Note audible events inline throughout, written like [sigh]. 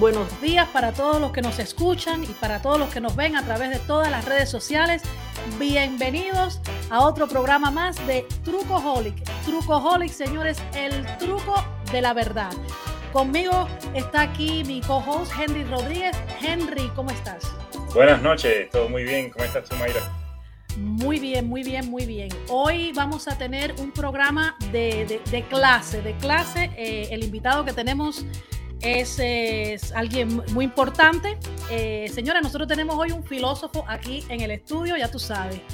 buenos días para todos los que nos escuchan y para todos los que nos ven a través de todas las redes sociales. Bienvenidos a otro programa más de Trucoholic. Trucoholic, señores, el truco de la verdad. Conmigo está aquí mi co-host Henry Rodríguez. Henry, ¿cómo estás? Buenas noches, todo muy bien. ¿Cómo estás tú, Mayra? Muy bien, muy bien, muy bien. Hoy vamos a tener un programa de, clase, de clase. Eh, el invitado que tenemos es, alguien muy importante. Eh, señora, nosotros tenemos hoy un filósofo aquí en el estudio, ya tú sabes. [laughs]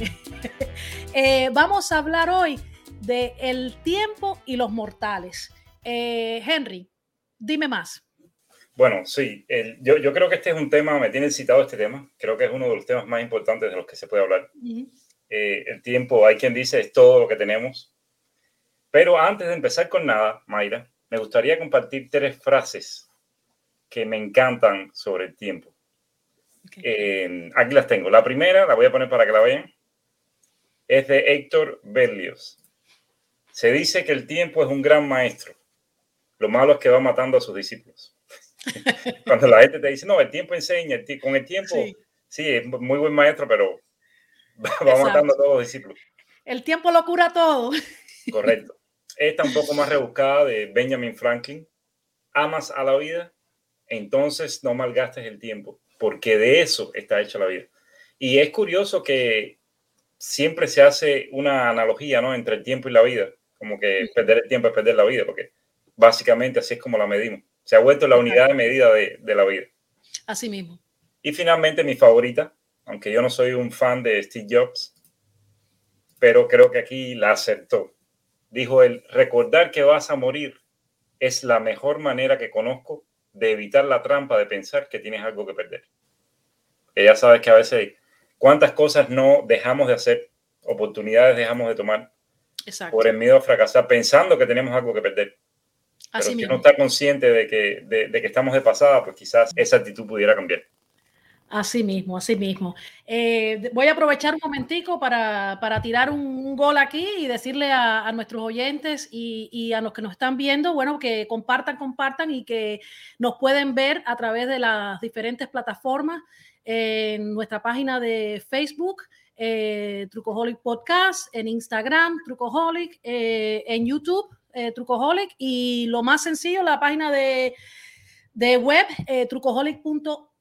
Eh, vamos a hablar hoy de el tiempo y los mortales. Henry, dime más. Bueno, sí, yo, yo, creo que este es un tema, me tiene citado este tema, creo que es uno de los temas más importantes de los que se puede hablar. Eh, el tiempo, hay quien dice, es todo lo que tenemos. Pero antes de empezar con nada, Mayra, me gustaría compartir tres frases que me encantan sobre el tiempo. Eh, aquí las tengo. La primera, la voy a poner para que la vean, es de Héctor Berlioz. Se dice que el tiempo es un gran maestro. Lo malo es que va matando a sus discípulos. [laughs] Cuando la gente te dice, no, el tiempo enseña, con el tiempo, sí. es muy buen maestro, pero [laughs] va matando a todos los discípulos. El tiempo lo cura todo. Correcto. Esta un poco más rebuscada de Benjamin Franklin. Amas a la vida, entonces no malgastes el tiempo, porque de eso está hecha la vida. Y es curioso que siempre se hace una analogía ¿no? entre el tiempo y la vida, como que perder el tiempo es perder la vida, porque básicamente así es como la medimos. Se ha vuelto la unidad de medida de, la vida. Así mismo. Y finalmente mi favorita, aunque yo no soy un fan de Steve Jobs, pero creo que aquí la acertó. Dijo él, recordar que vas a morir es la mejor manera que conozco de evitar la trampa de pensar que tienes algo que perder. Que ya sabes que a veces cuántas cosas no dejamos de hacer, oportunidades dejamos de tomar por el miedo a fracasar pensando que tenemos algo que perder. Pero si no está consciente de que, de, que estamos de pasada, pues quizás esa actitud pudiera cambiar. Así mismo, así mismo. Eh, voy a aprovechar un momentico para, para tirar un, gol aquí y decirle a, nuestros oyentes y, a los que nos están viendo, bueno, que compartan, compartan y que nos pueden ver a través de las diferentes plataformas en nuestra página de Facebook, eh, Trucoholic Podcast, en Instagram, Trucoholic, eh, en YouTube eh, Trucoholic y lo más sencillo, la página de, de web eh,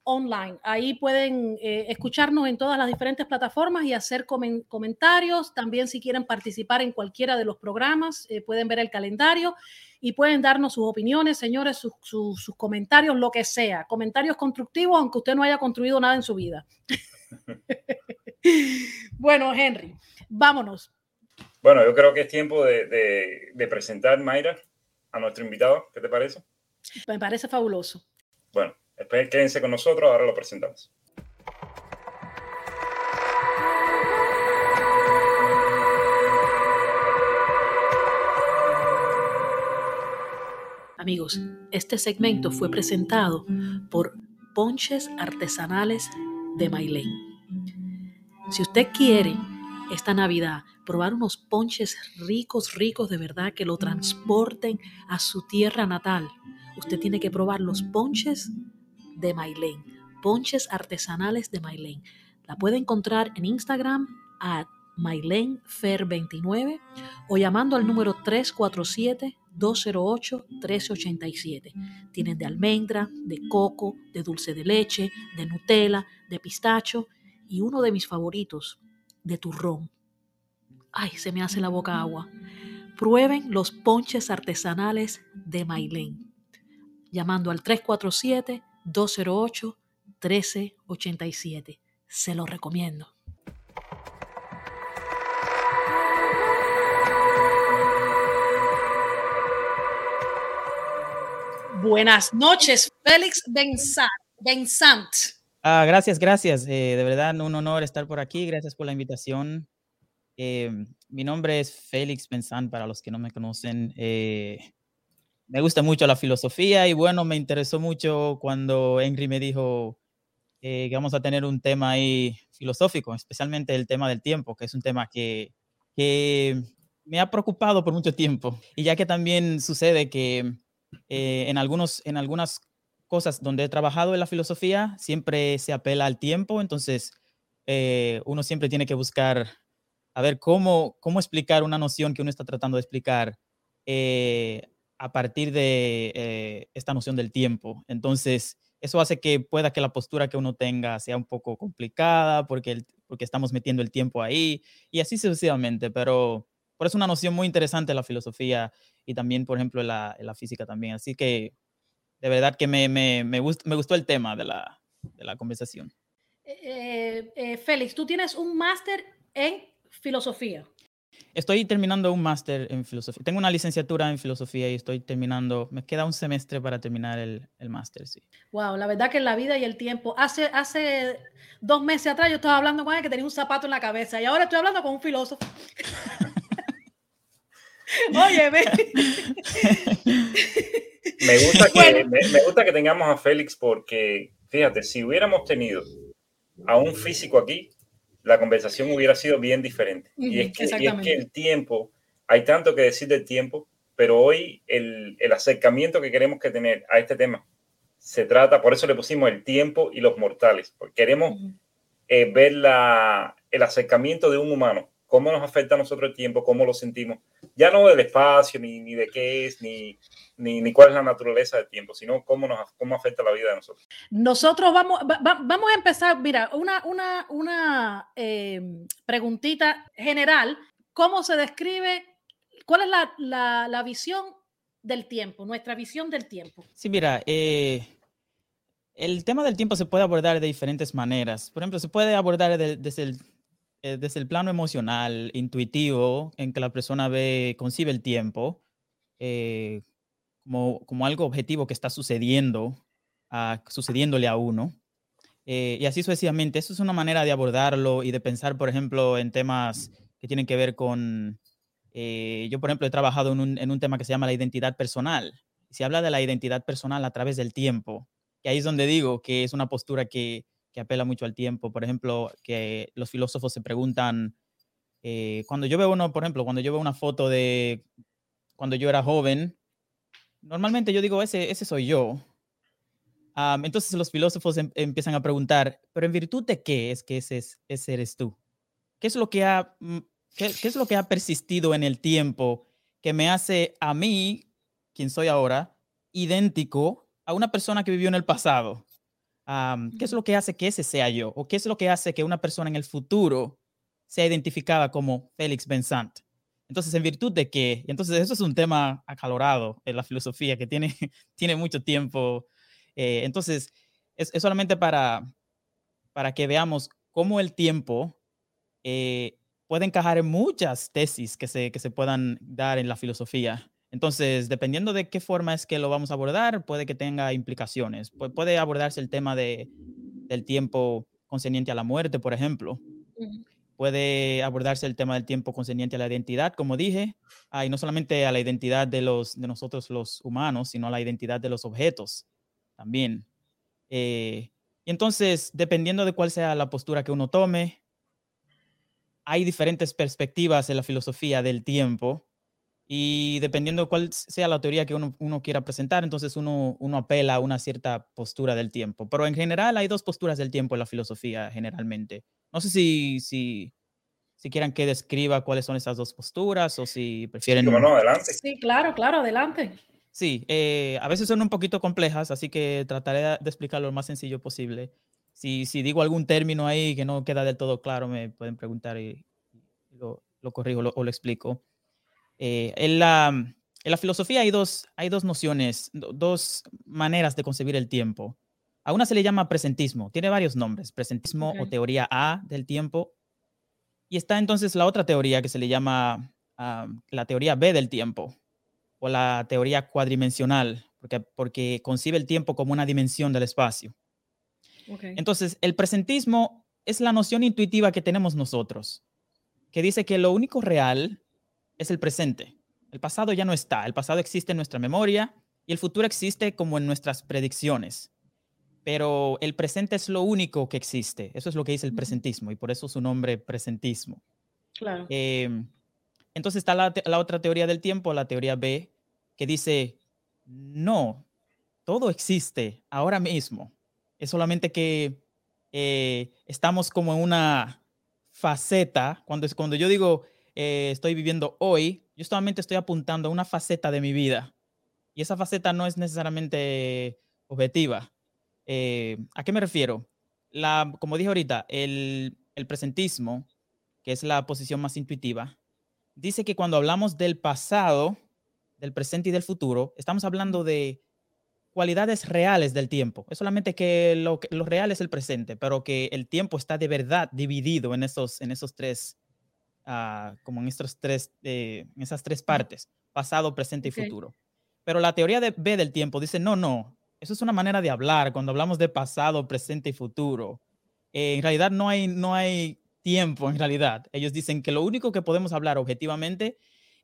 trucoholic.online. Ahí pueden eh, escucharnos en todas las diferentes plataformas y hacer comentarios. También si quieren participar en cualquiera de los programas, eh, pueden ver el calendario y pueden darnos sus opiniones, señores, sus, sus comentarios, lo que sea. Comentarios constructivos, aunque usted no haya construido nada en su vida. [laughs] bueno, Henry, vámonos. Bueno, yo creo que es tiempo de, presentar, Mayra, a nuestro invitado. ¿Qué te parece? Me parece fabuloso. Bueno, quédense con nosotros, ahora lo presentamos. Amigos, este segmento fue presentado por Ponches Artesanales de Mailén. Si usted quiere esta Navidad probar unos ponches ricos, ricos de verdad, que lo transporten a su tierra natal, usted tiene que probar los ponches de Mailén, ponches artesanales de Mailén. La puede encontrar en Instagram a mailenfer29 o llamando al número 347-208-1387. Tienen de almendra, de coco, de dulce de leche, de Nutella, de pistacho y uno de mis favoritos, de turrón. Ay, se me hace la boca agua. Prueben los ponches artesanales de Mailén, llamando al 347-208-1387. Se lo recomiendo. Buenas noches, Félix Benzant. Ah, gracias, gracias. Eh, de verdad, un honor estar por aquí. Gracias por la invitación. Eh, mi nombre es Félix Benzán, para los que no me conocen. Eh, me gusta mucho la filosofía y bueno, me interesó mucho cuando Henry me dijo eh, que vamos a tener un tema ahí filosófico, especialmente el tema del tiempo, que es un tema que, que me ha preocupado por mucho tiempo. Y ya que también sucede que en, algunos, en algunas cosas donde he trabajado en la filosofía, siempre se apela al tiempo, entonces eh, uno siempre tiene que buscar a ver cómo, cómo explicar una noción que uno está tratando de explicar eh, a partir de eh, esta noción del tiempo. Entonces, eso hace que pueda que la postura que uno tenga sea un poco complicada porque, porque estamos metiendo el tiempo ahí y así sucesivamente, pero por eso es una noción muy interesante la filosofía y también, por ejemplo, la, la física también. Así que de verdad que me, me, me, me gustó el tema de la, de la conversación. Eh, eh, Félix, tú tienes un máster en filosofía. Estoy terminando un máster en filosofía. Tengo una licenciatura en filosofía y estoy terminando, me queda un semestre para terminar el, el máster, sí. Wow, la verdad que la vida y el tiempo. Hace, hace dos meses atrás yo estaba hablando con él que tenía un zapato en la cabeza y ahora estoy hablando con un filósofo. [laughs] Oye, me... gusta que, me, gusta que tengamos a Félix porque, fíjate, si hubiéramos tenido a un físico aquí, la conversación hubiera sido bien diferente. y, es que, y, es que, el tiempo, hay tanto que decir del tiempo, pero hoy el, el, acercamiento que queremos que tener a este tema se trata, por eso le pusimos el tiempo y los mortales, porque queremos eh, ver la, el acercamiento de un humano cómo nos afecta a nosotros el tiempo, cómo lo sentimos, ya no del espacio, ni, ni de qué es, ni, ni, ni, cuál es la naturaleza del tiempo, sino cómo, nos, cómo afecta la vida de nosotros. Nosotros vamos, vamos a empezar, mira, una, una, una eh, preguntita general, ¿cómo se describe, cuál es la, la, la, visión del tiempo, nuestra visión del tiempo? Sí, mira, eh, el tema del tiempo se puede abordar de diferentes maneras. Por ejemplo, se puede abordar desde el eh, desde el plano emocional, intuitivo, en que la persona ve, concibe el tiempo eh, como, como, algo objetivo que está sucediendo, a, sucediéndole a uno. Eh, y así sucesivamente. Eso es una manera de abordarlo y de pensar, por ejemplo, en temas que tienen que ver con... yo, por ejemplo, he trabajado en un, en un tema que se llama la identidad personal. Se habla de la identidad personal a través del tiempo. Y ahí es donde digo que es una postura que que apela mucho al tiempo. Por ejemplo, que los filósofos se preguntan, eh, cuando yo veo uno, por ejemplo, cuando yo veo una foto de cuando yo era joven, normalmente yo digo, ese, ese soy yo. entonces los filósofos em, empiezan a preguntar, pero en virtud de qué es que ese, ese eres tú? ¿Qué es, lo que ha, mm, qué, qué es lo que ha persistido en el tiempo que me hace a mí, quien soy ahora, idéntico a una persona que vivió en el pasado? ¿Qué es lo que hace que ese sea yo? ¿O qué es lo que hace que una persona en el futuro sea identificada como Félix Bensant? Entonces, ¿en virtud de qué? Entonces, eso es un tema acalorado en la filosofía que tiene, [laughs] tiene mucho tiempo. Eh, entonces, es, solamente para, para que veamos cómo el tiempo eh, puede encajar en muchas tesis que se, que se puedan dar en la filosofía. Entonces, dependiendo de qué forma es que lo vamos a abordar, puede que tenga implicaciones. puede abordarse el tema de, del tiempo concerniente a la muerte, por ejemplo. Puede abordarse el tema del tiempo concerniente a la identidad, como dije, y no solamente a la identidad de, los, de nosotros los humanos, sino a la identidad de los objetos también. Eh, y entonces, dependiendo de cuál sea la postura que uno tome, hay diferentes perspectivas en la filosofía del tiempo y dependiendo de cuál sea la teoría que uno, uno quiera presentar, entonces uno, uno, apela a una cierta postura del tiempo. Pero en general hay dos posturas del tiempo en la filosofía generalmente. No sé si, si, si quieran que describa cuáles son esas dos posturas o si prefieren... Sí, no, adelante. Sí, claro, claro, adelante. Sí, eh, a veces son un poquito complejas, así que trataré de explicarlo lo más sencillo posible. Si, si digo algún término ahí que no queda del todo claro, me pueden preguntar y lo, lo corrijo o lo explico. Eh, en, la, en, la, filosofía hay dos, hay dos nociones, dos maneras de concebir el tiempo. A una se le llama presentismo, tiene varios nombres, presentismo o teoría A del tiempo. Y está entonces la otra teoría que se le llama la teoría B del tiempo o la teoría cuadrimensional, porque, porque concibe el tiempo como una dimensión del espacio. Entonces, el presentismo es la noción intuitiva que tenemos nosotros, que dice que lo único real es el presente. El pasado ya no está, el pasado existe en nuestra memoria y el futuro existe como en nuestras predicciones. Pero el presente es lo único que existe. Eso es lo que dice el presentismo y por eso su nombre presentismo. Claro. Em, entonces está la, la, otra teoría del tiempo, la teoría B, que dice, no, todo existe ahora mismo. Es solamente que eh, estamos como en una faceta, cuando, cuando yo digo eh, estoy viviendo hoy, yo solamente estoy apuntando a una faceta de mi vida. Y esa faceta no es necesariamente objetiva. Eh, ¿A qué me refiero? La, como dije ahorita, el, presentismo, que es la posición más intuitiva, dice que cuando hablamos del pasado, del presente y del futuro, estamos hablando de cualidades reales del tiempo. Es solamente que lo, lo real es el presente, pero que el tiempo está de verdad dividido en esos, en esos tres, uh, como en estos tres, eh, en esas tres partes, pasado, presente y futuro. Pero la teoría de B del tiempo dice, no, no, eso es una manera de hablar cuando hablamos de pasado, presente y futuro. Eh, en realidad no hay, no hay tiempo, en realidad. Ellos dicen que lo único que podemos hablar objetivamente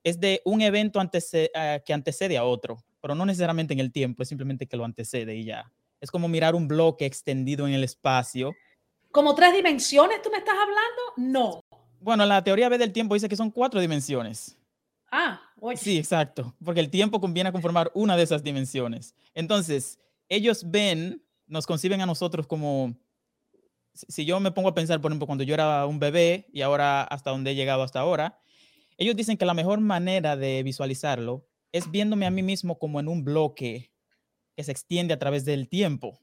es de un evento ah, que antecede a otro, pero no necesariamente en el tiempo, es simplemente que lo antecede y ya. Es como mirar un bloque extendido en el espacio. ¿Como tres dimensiones tú me estás hablando? No. Bueno, la teoría B del tiempo dice que son cuatro dimensiones. Ah, oye. Sí, exacto, porque el tiempo conviene a conformar una de esas dimensiones. Entonces, ellos ven, nos conciben a nosotros como, si yo me pongo a pensar, por ejemplo, cuando yo era un bebé y ahora hasta donde he llegado hasta ahora, ellos dicen que la mejor manera de visualizarlo es viéndome a mí mismo como en un bloque que se extiende a través del tiempo.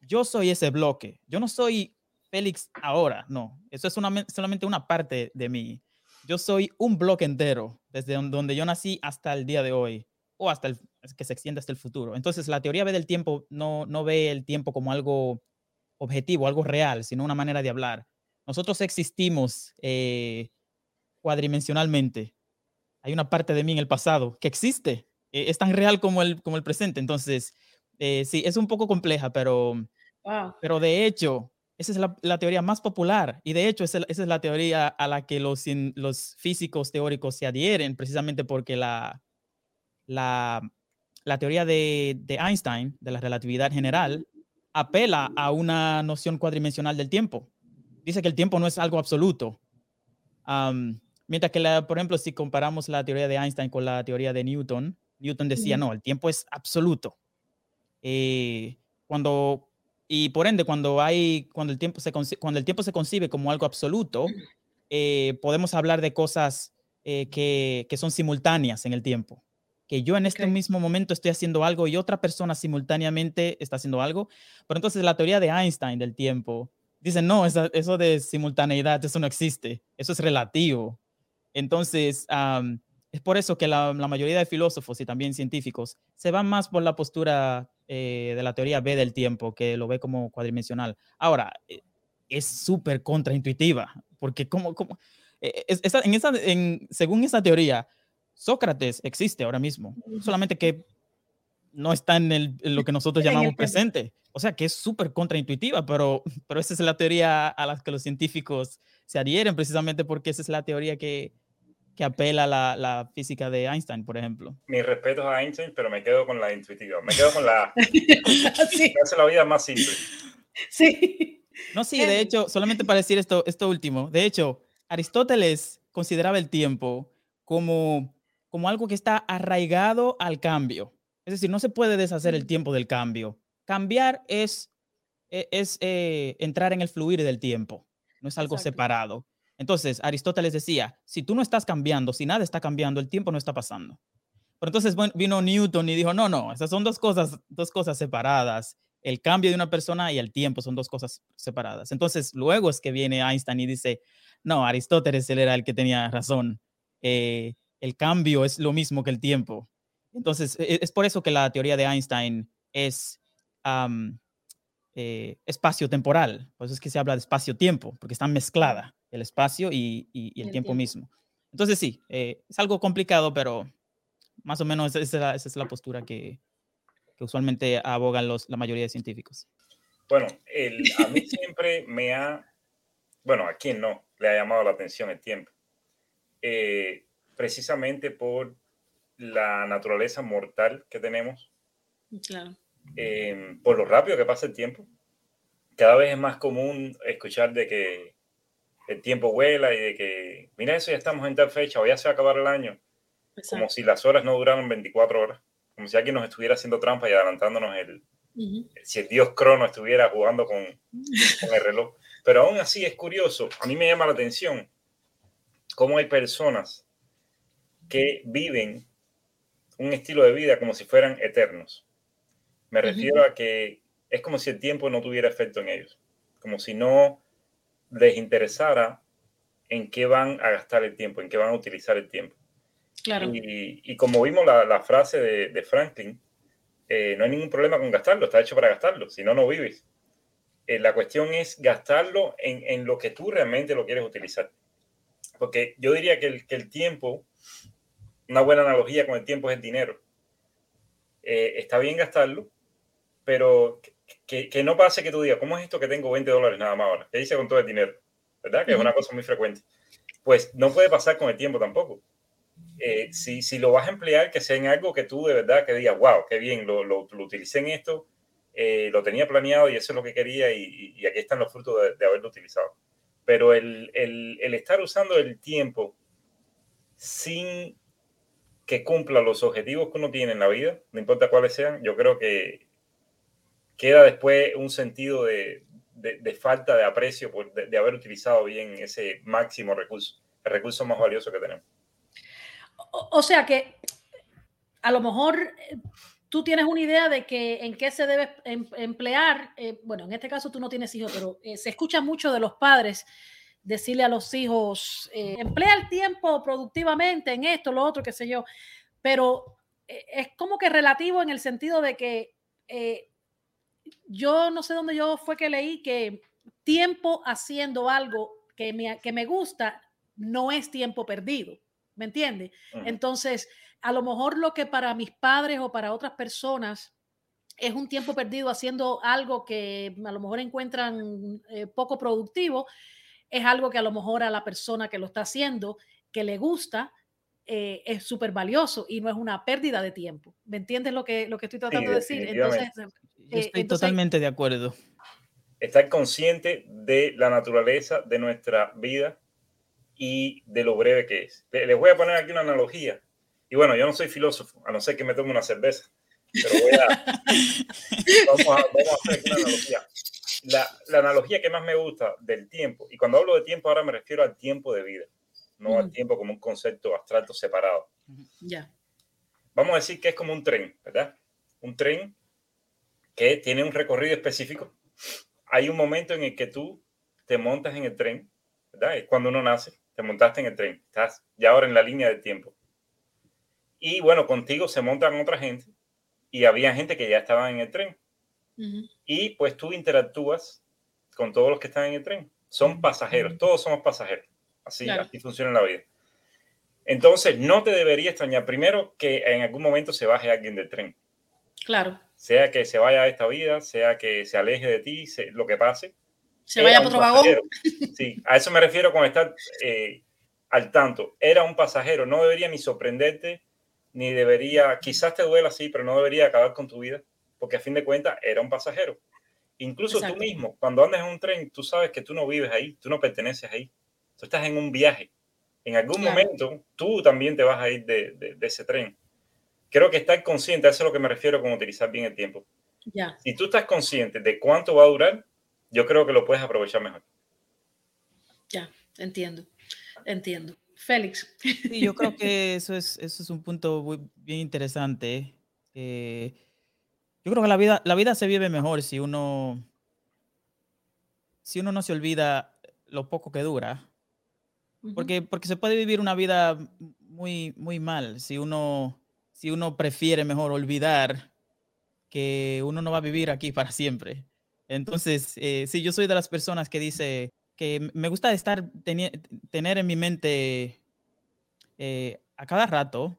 Yo soy ese bloque. Yo no soy Félix ahora, no. Eso es solamente una parte de mí. Yo soy un bloque entero, desde donde yo nací hasta el día de hoy, o hasta el que se extiende hasta el futuro. Entonces, la teoría ve del tiempo no, no ve el tiempo como algo objetivo, algo real, sino una manera de hablar. Nosotros existimos eh, cuadrimensionalmente. Hay una parte de mí en el pasado que existe, eh, es tan real como el, como el presente. Entonces, eh, sí, es un poco compleja, pero, pero de hecho, esa es la, teoría más popular y de hecho esa, es la teoría a la que los, los físicos teóricos se adhieren precisamente porque la, la, la teoría de, de, Einstein, de la relatividad general, apela a una noción cuadridimensional del tiempo. Dice que el tiempo no es algo absoluto. Mientras que, la, por ejemplo, si comparamos la teoría de Einstein con la teoría de Newton, Newton decía, no, el tiempo es absoluto. Eh, cuando, y por ende, cuando, hay, cuando, el tiempo se, cuando el tiempo se concibe como algo absoluto, eh, podemos hablar de cosas eh, que, que, son simultáneas en el tiempo. Que yo en este mismo momento estoy haciendo algo y otra persona simultáneamente está haciendo algo. Pero entonces la teoría de Einstein del tiempo dice, no, eso de simultaneidad, eso no existe, eso es relativo. Entonces, es por eso que la, mayoría de filósofos y también científicos se van más por la postura eh, de la teoría B del tiempo, que lo ve como cuadridimensional. Ahora, eh, es súper contraintuitiva, porque como, como eh, en esa, en, según esa teoría, Sócrates existe ahora mismo, solamente que no está en, lo que nosotros llamamos presente. O sea, que es súper contraintuitiva, pero, pero esa es la teoría a la que los científicos se adhieren precisamente porque esa es la teoría que, que apela la, la, física de Einstein, por ejemplo. Mi respeto a Einstein, pero me quedo con la intuitiva. Me quedo con la... [laughs] sí. hace la vida más simple. Sí. No, sí, de hecho, solamente para decir esto, esto último, de hecho, Aristóteles consideraba el tiempo como, como algo que está arraigado al cambio. Es decir, no se puede deshacer el tiempo del cambio. Cambiar es, e, es, eh, entrar en el fluir del tiempo, no es algo separado. Entonces, Aristóteles decía, si tú no estás cambiando, si nada está cambiando, el tiempo no está pasando. Pero entonces vino Newton y dijo, no, no, esas son dos cosas, dos cosas separadas. El cambio de una persona y el tiempo son dos cosas separadas. Entonces, luego es que viene Einstein y dice, no, Aristóteles era el que tenía razón. Eh, el cambio es lo mismo que el tiempo. Entonces, e, es por eso que la teoría de Einstein es eh, espacio-temporal. Por eso es que se habla de espacio-tiempo, porque está mezclada el espacio y, el, tiempo, mismo. Entonces sí, eh, es algo complicado, pero más o menos esa, es la postura que, usualmente abogan los, la mayoría de científicos. Bueno, el, a mí siempre me ha, bueno, a quien no, le ha llamado la atención el tiempo. Eh, precisamente por la naturaleza mortal que tenemos. Claro. Eh, por lo rápido que pasa el tiempo. Cada vez es más común escuchar de que el tiempo vuela y de que, mira eso, ya estamos en tal fecha o ya se va a acabar el año. Como si las horas no duraran 24 horas. como si alguien nos estuviera haciendo trampa y adelantándonos el, si el dios Crono estuviera jugando con, [laughs] con el reloj. Pero aún así es curioso, a mí me llama la atención cómo hay personas que viven un estilo de vida como si fueran eternos. Me refiero a que es como si el tiempo no tuviera efecto en ellos, como si no les interesara en qué van a gastar el tiempo, en qué van a utilizar el tiempo. Claro. Y, como vimos la, frase de, Franklin, eh, no hay ningún problema con gastarlo, está hecho para gastarlo, si no, no vives. Eh, la cuestión es gastarlo en, en, lo que tú realmente lo quieres utilizar. Porque yo diría que el, que el tiempo, una buena analogía con el tiempo es el dinero. Eh, está bien gastarlo, pero que, que, no pase que tú digas, ¿cómo es esto que tengo 20 dólares nada más ahora? ¿Qué hice con todo el dinero? ¿Verdad? Que es una cosa muy frecuente. Pues no puede pasar con el tiempo tampoco. Eh, si, si, lo vas a emplear, que sea en algo que tú de verdad que digas, wow, qué bien, lo, lo, lo utilicé en esto, eh, lo tenía planeado y eso es lo que quería y, y aquí están los frutos de, de haberlo utilizado. Pero el, el, el, estar usando el tiempo sin que cumpla los objetivos que uno tiene en la vida, no importa cuáles sean, yo creo que queda después un sentido de, de, falta de aprecio por, de, haber utilizado bien ese máximo recurso, el recurso más valioso que tenemos. O, sea que a lo mejor eh, tú tienes una idea de que en qué se debe em, emplear, eh, bueno, en este caso tú no tienes hijos, pero eh, se escucha mucho de los padres decirle a los hijos, emplea el tiempo productivamente en esto, lo otro, qué sé yo, pero es como que relativo en el sentido de que yo no sé dónde yo fue que leí que tiempo haciendo algo que me, que me gusta no es tiempo perdido, ¿me entiende? Entonces, a lo mejor lo que para mis padres o para otras personas es un tiempo perdido haciendo algo que a lo mejor encuentran eh, poco productivo, es algo que a lo mejor a la persona que lo está haciendo, que le gusta, eh, es súper valioso y no es una pérdida de tiempo. ¿Me entiendes lo que, lo que estoy tratando de decir? Entonces, yo estoy totalmente de acuerdo. Estar consciente de la naturaleza de nuestra vida y de lo breve que es. Les voy a poner aquí una analogía. Y bueno, yo no soy filósofo, a no ser que me tome una cerveza. Pero voy a... [laughs] vamos, a vamos a hacer una analogía. La, la, analogía que más me gusta del tiempo, y cuando hablo de tiempo ahora me refiero al tiempo de vida, no al tiempo como un concepto abstracto separado. Ya. Vamos a decir que es como un tren, ¿verdad? Un tren que tiene un recorrido específico. Hay un momento en el que tú te montas en el tren, ¿verdad? Es cuando uno nace, te montaste en el tren, estás ya ahora en la línea del tiempo. Y bueno, contigo se montan otra gente y había gente que ya estaba en el tren. Y pues tú interactúas con todos los que están en el tren. Son pasajeros, todos somos pasajeros. Así, así funciona la vida. Entonces, no te debería extrañar primero que en algún momento se baje alguien del tren. Claro sea que se vaya a esta vida, sea que se aleje de ti, lo que pase. Se vaya por otro vagón. [laughs] Sí, a eso me refiero con estar eh, al tanto. Era un pasajero, no debería ni sorprenderte, ni debería, quizás te duela así, pero no debería acabar con tu vida, porque a fin de cuentas era un pasajero. Incluso tú mismo, cuando andas en un tren, tú sabes que tú no vives ahí, tú no perteneces ahí, tú estás en un viaje. En algún momento tú también te vas a ir de, de ese tren creo que estar consciente, eso es lo que me refiero con utilizar bien el tiempo. Ya. Si tú estás consciente de cuánto va a durar, yo creo que lo puedes aprovechar mejor. Ya, entiendo, entiendo. Félix. Sí, yo creo que eso es, eso es un punto muy, bien interesante. Eh, yo creo que la vida, la vida se vive mejor si uno, si uno no se olvida lo poco que dura. Porque, porque se puede vivir una vida muy, muy mal si uno si uno prefiere mejor olvidar que uno no va a vivir aquí para siempre. Entonces, eh, sí, yo soy de las personas que dice que me gusta estar tener en mi mente eh, a cada rato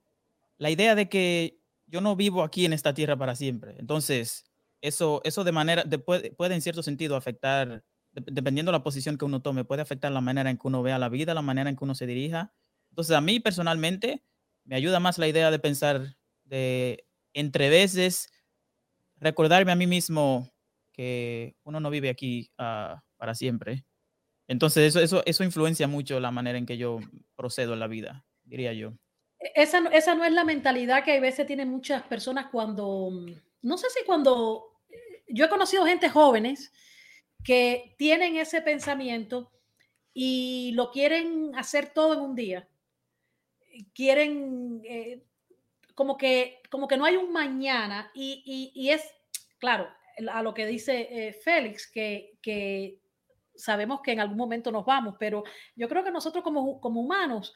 la idea de que yo no vivo aquí en esta tierra para siempre. Entonces, eso, eso de manera, puede, en cierto sentido afectar, dependiendo de la posición que uno tome, puede afectar la manera en que uno vea la vida, la manera en que uno se dirija. Entonces, a mí personalmente, me ayuda más la idea de pensar de entre veces recordarme a mí mismo que uno no vive aquí uh, para siempre. Entonces eso, eso, eso influencia mucho la manera en que yo procedo en la vida, diría yo. esa, esa no es la mentalidad que a veces tienen muchas personas cuando, no sé si cuando, yo he conocido gente jóvenes que tienen ese pensamiento y lo quieren hacer todo en un día. Quieren, eh, como, que, como que no hay un mañana y, y, es, claro, a lo que dice eh, Félix, que, que, sabemos que en algún momento nos vamos, pero yo creo que nosotros como, como humanos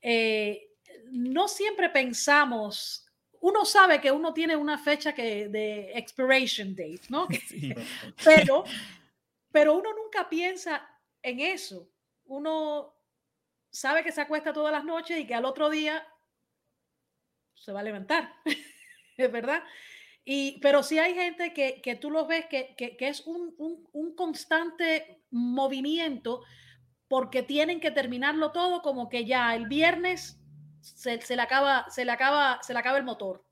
eh, no siempre pensamos uno sabe que uno tiene una fecha que de expiration date, ¿no? [laughs] Pero pero uno nunca piensa en eso. Uno sabe que se acuesta todas las noches y que al otro día se va a levantar, [laughs] es verdad. Y, pero sí hay gente que, que tú los ves que, que, que es un, un, un, constante movimiento porque tienen que terminarlo todo como que ya el viernes se, se, le, acaba, se, le, acaba, se le acaba el motor.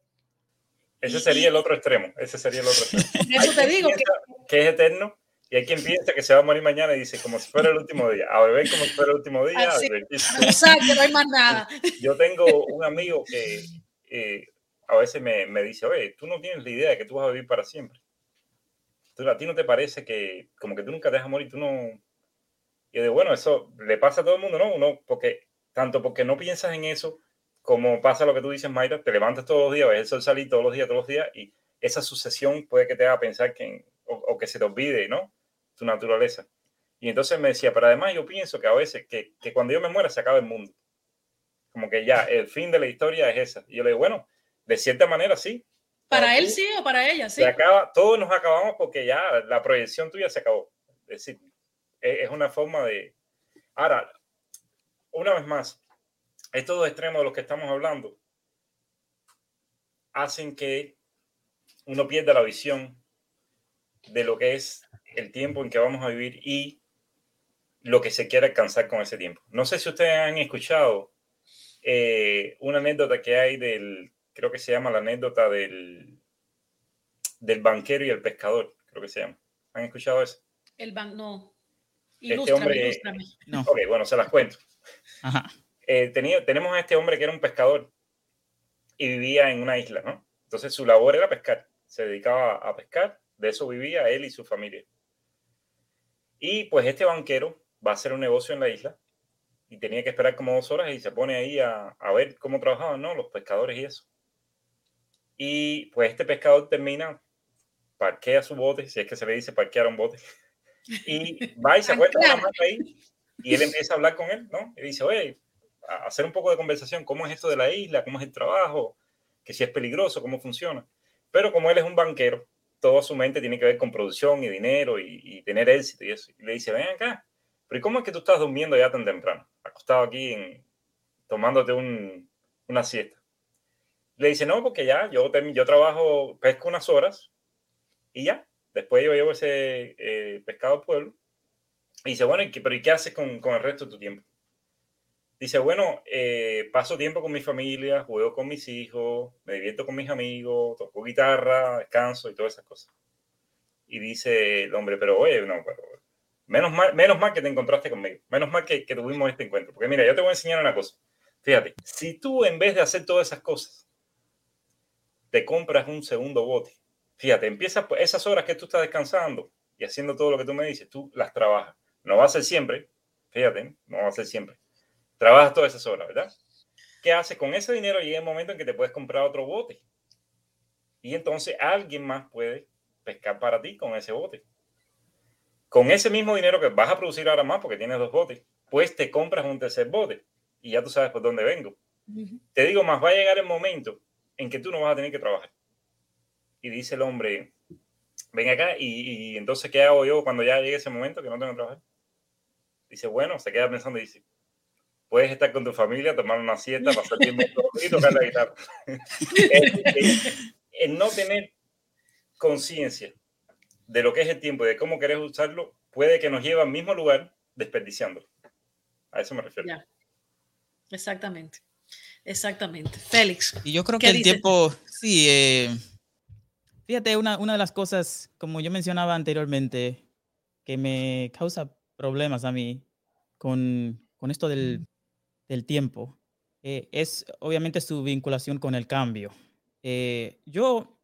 Ese sería el otro extremo. Ese sería el otro extremo. [laughs] Eso te digo. Que, que es eterno y hay quien piensa que se va a morir mañana y dice, como si fuera el último día. A beber como si fuera el último día. Así, exacto, no hay más nada. Yo tengo un amigo que eh, a veces me, me, dice, oye, tú no tienes la idea de que tú vas a vivir para siempre. Tú, a ti no te parece que como que tú nunca te vas a morir, tú no... Y de bueno, eso le pasa a todo el mundo, ¿no? Uno, porque tanto porque no piensas en eso, como pasa lo que tú dices, Mayra, te levantas todos los días, ves el sol salir todos los días, todos los días, y esa sucesión puede que te haga pensar que, o, o que se te olvide, ¿no? Tu naturaleza. Y entonces me decía, pero además yo pienso que a veces que, que, cuando yo me muera se acaba el mundo. Como que ya, el fin de la historia es esa. Y yo le digo, bueno, de cierta manera sí. Para, él sí o para ella sí. Se acaba, todos nos acabamos porque ya la proyección tuya se acabó. Es decir, es, es una forma de... Ahora, una vez más, estos dos extremos de los que estamos hablando hacen que uno pierda la visión de lo que es el tiempo en que vamos a vivir y lo que se quiere alcanzar con ese tiempo. No sé si ustedes han escuchado eh, una anécdota que hay del, creo que se llama la anécdota del, del banquero y el pescador, creo que se llama. ¿Han escuchado eso? El ban no. este hombre, no. Ok, bueno, se las cuento. Eh, tenía, tenemos a este hombre que era un pescador y vivía en una isla, ¿no? Entonces su labor era pescar, se dedicaba a pescar, de eso vivía él y su familia. Y pues este banquero va a hacer un negocio en la isla y tenía que esperar como dos horas y se pone ahí a, a ver cómo trabajaban ¿no? los pescadores y eso. Y pues este pescador termina, parquea su bote, si es que se le dice parquear un bote, y va y se [laughs] acuesta la mano ahí y él empieza a hablar con él, ¿no? Y dice, oye, a hacer un poco de conversación, ¿cómo es esto de la isla? ¿Cómo es el trabajo? Que si es peligroso, ¿cómo funciona? Pero como él es un banquero, toda su mente tiene que ver con producción y dinero y, y, tener éxito y eso. Y le dice, ven acá, pero ¿y cómo es que tú estás durmiendo ya tan temprano? Acostado aquí en, tomándote un, una siesta. Le dice, no, porque ya yo, yo trabajo, pesco unas horas y ya. Después yo llevo ese eh, pescado al pueblo. Y dice, bueno, ¿y qué, pero ¿y qué haces con, con el resto de tu tiempo? Dice, bueno, eh, paso tiempo con mi familia, juego con mis hijos, me divierto con mis amigos, toco guitarra, descanso y todas esas cosas. Y dice el hombre, pero oye, no, pero menos mal, menos mal que te encontraste conmigo, menos mal que, que tuvimos este encuentro. Porque mira, yo te voy a enseñar una cosa. Fíjate, si tú en vez de hacer todas esas cosas, te compras un segundo bote, fíjate, empiezas pues, esas horas que tú estás descansando y haciendo todo lo que tú me dices, tú las trabajas. No va a ser siempre, fíjate, no va a ser siempre trabajas todas esas horas, ¿verdad? ¿Qué haces con ese dinero? Llega el momento en que te puedes comprar otro bote. Y entonces alguien más puede pescar para ti con ese bote. Con ese mismo dinero que vas a producir ahora más porque tienes dos botes, pues te compras un tercer bote y ya tú sabes por dónde vengo. Uh -huh. Te digo más, va a llegar el momento en que tú no vas a tener que trabajar. Y dice el hombre, ven acá y, y entonces ¿qué hago yo cuando ya llegue ese momento que no tengo que trabajar? Dice, bueno, se queda pensando y dice, puedes estar con tu familia, tomar una siesta, pasar tiempo [laughs] y tocar la guitarra. [laughs] el, el, el, no tener conciencia de lo que es el tiempo y de cómo querés usarlo puede que nos lleve al mismo lugar desperdiciándolo. A eso me refiero. Ya. Exactamente. Exactamente. Félix. Y yo creo que el dices? tiempo, sí, eh, fíjate, una, una de las cosas, como yo mencionaba anteriormente, que me causa problemas a mí con, con esto del, del tiempo eh, es obviamente su vinculación con el cambio. Eh, yo,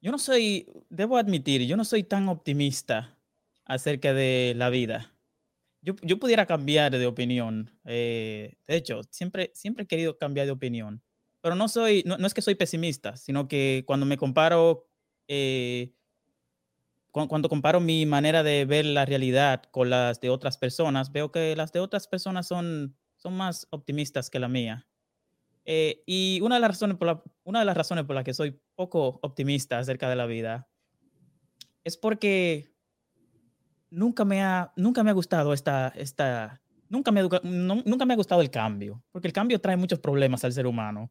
yo no soy, debo admitir, yo no soy tan optimista acerca de la vida. Yo, yo pudiera cambiar de opinión. de hecho, siempre, siempre he querido cambiar de opinión. Pero no soy, no, no es que soy pesimista, sino que cuando me comparo cuando, comparo mi manera de ver la realidad con las de otras personas, veo que las de otras personas son, son más optimistas que la mía. Eh, y una de, las razones por la, una de las razones por las que soy poco optimista acerca de la vida es porque nunca me ha, nunca me ha gustado esta, esta nunca, me, nunca me ha gustado el cambio, porque el cambio trae muchos problemas al ser humano.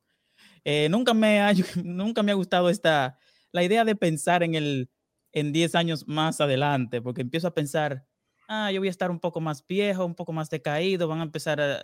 Eh, nunca, me ha, [laughs] nunca me ha gustado esta, la idea de pensar en el, en 10 años más adelante, porque empiezo a pensar, ah, yo voy a estar un poco más viejo, un poco más decaído, van a empezar a,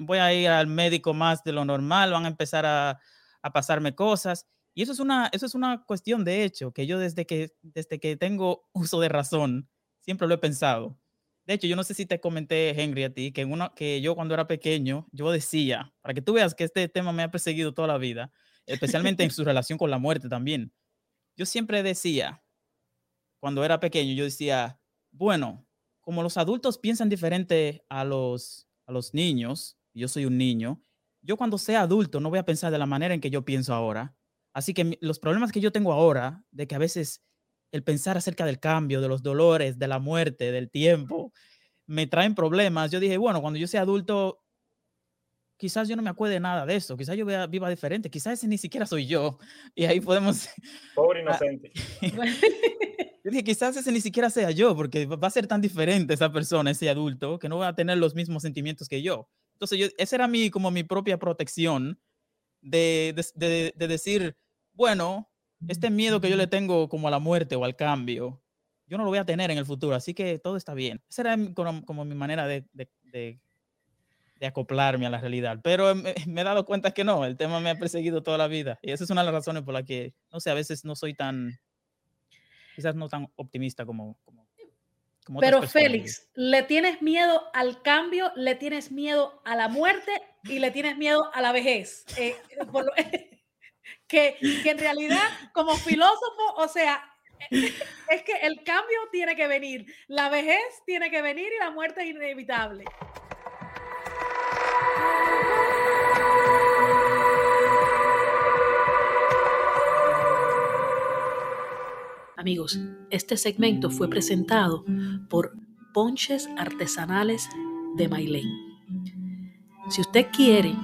voy a ir al médico más de lo normal, van a empezar a, a pasarme cosas. Y eso es, una, eso es una cuestión de hecho, que yo desde que, desde que tengo uso de razón, siempre lo he pensado. De hecho, yo no sé si te comenté, Henry, a ti, que, uno, que yo cuando era pequeño, yo decía, para que tú veas que este tema me ha perseguido toda la vida, especialmente en [laughs] su relación con la muerte también yo siempre decía, cuando era pequeño, yo decía, bueno, como los adultos piensan diferente a los, a los niños, yo soy un niño, yo cuando sea adulto no voy a pensar de la manera en que yo pienso ahora. Así que los problemas que yo tengo ahora, de que a veces el pensar acerca del cambio, de los dolores, de la muerte, del tiempo, me traen problemas. Yo dije, bueno, cuando yo sea adulto, quizás yo no me acuerde nada de eso, quizás yo viva diferente, quizás ese ni siquiera soy yo. Y ahí podemos... Pobre [laughs] ah, inocente. [laughs] yo dije, quizás ese ni siquiera sea yo, porque va a ser tan diferente esa persona, ese adulto, que no va a tener los mismos sentimientos que yo. Entonces, yo, esa era mi, como mi propia protección de, de, de, decir, bueno, este miedo que yo le tengo como a la muerte o al cambio, yo no lo voy a tener en el futuro, así que todo está bien. Esa era como, como mi manera de, de acoplarme a la realidad. Pero me, he dado cuenta que no, el tema me ha perseguido toda la vida. Y esa es una de las razones por las que, no sé, a veces no soy tan, quizás no tan optimista como... como, Pero Félix, ¿le tienes miedo al cambio, le tienes miedo a la muerte y le tienes miedo a la vejez? Eh, [laughs] [laughs] que, que en realidad, como filósofo, o sea, [laughs] es que el cambio tiene que venir, la vejez tiene que venir y la muerte es inevitable. Amigos, este segmento fue presentado por Ponches Artesanales de Mailén. Si usted quiere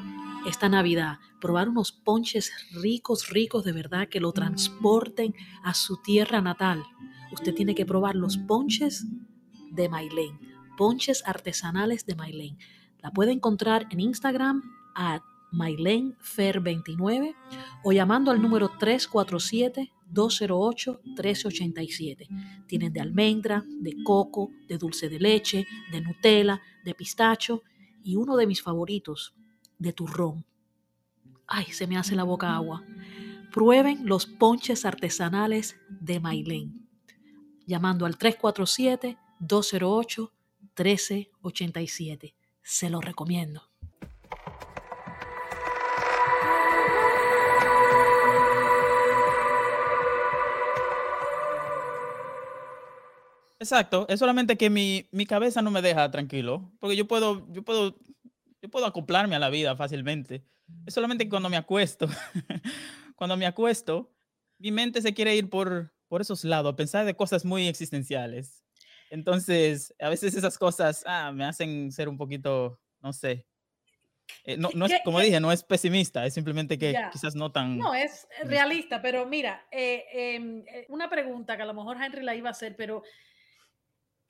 esta Navidad probar unos ponches ricos, ricos de verdad que lo transporten a su tierra natal, usted tiene que probar los ponches de Mailén, ponches artesanales de Mailén. La puede encontrar en Instagram a mailenfer29 o llamando al número 347 208-1387. Tienen de almendra, de coco, de dulce de leche, de Nutella, de pistacho y uno de mis favoritos, de turrón. Ay, se me hace la boca agua. Prueben los ponches artesanales de Mailén, llamando al 347-208-1387. Se lo recomiendo. Exacto, es solamente que mi, mi, cabeza no me deja tranquilo, porque yo puedo, yo puedo, yo puedo acoplarme a la vida fácilmente. Es solamente que cuando me acuesto, [laughs] cuando me acuesto, mi mente se quiere ir por, por esos lados, pensar de cosas muy existenciales. Entonces, a veces esas cosas ah, me hacen ser un poquito, no sé. Eh, no, no es, como dije, no es pesimista, es simplemente que quizás no tan... No, es realista, pero mira, eh, em, eh, una pregunta que a lo mejor Henry la iba a hacer, pero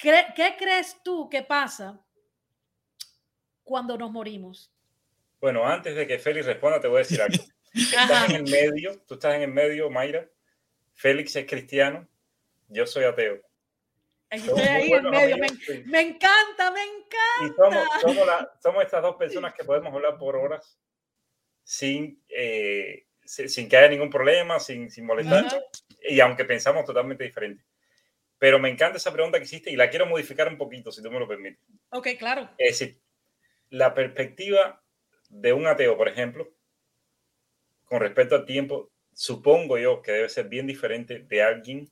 ¿Qué, crees tú que pasa cuando nos morimos? Bueno, antes de que Félix responda, te voy a decir algo. [laughs] Estás en el medio, tú estás en el medio, Mayra. Félix es cristiano, yo soy ateo. Estoy ahí en medio. Me, encanta, me encanta. Y somos, somos, estas dos personas [laughs] que podemos hablar por horas sin, eh, sin, que haya ningún problema, sin, sin molestar. Y aunque pensamos totalmente diferente. Pero me encanta esa pregunta que hiciste y la quiero modificar un poquito, si tú me lo permites. Ok, claro. Es decir, la perspectiva de un ateo, por ejemplo, con respecto al tiempo, supongo yo que debe ser bien diferente de alguien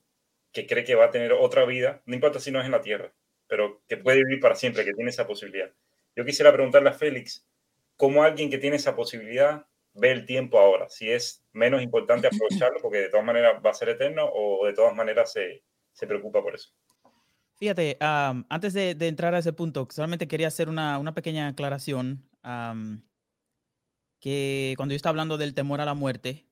que cree que va a tener otra vida, no importa si no es en la Tierra, pero que puede vivir para siempre, que tiene esa posibilidad. Yo quisiera preguntarle a Félix, ¿cómo alguien que tiene esa posibilidad ve el tiempo ahora? Si es menos importante aprovecharlo porque de todas maneras va a ser eterno o de todas maneras se, se preocupa por eso. Fíjate, antes de, entrar a ese punto, solamente quería hacer una, una pequeña aclaración. que cuando yo estaba hablando del temor a la muerte,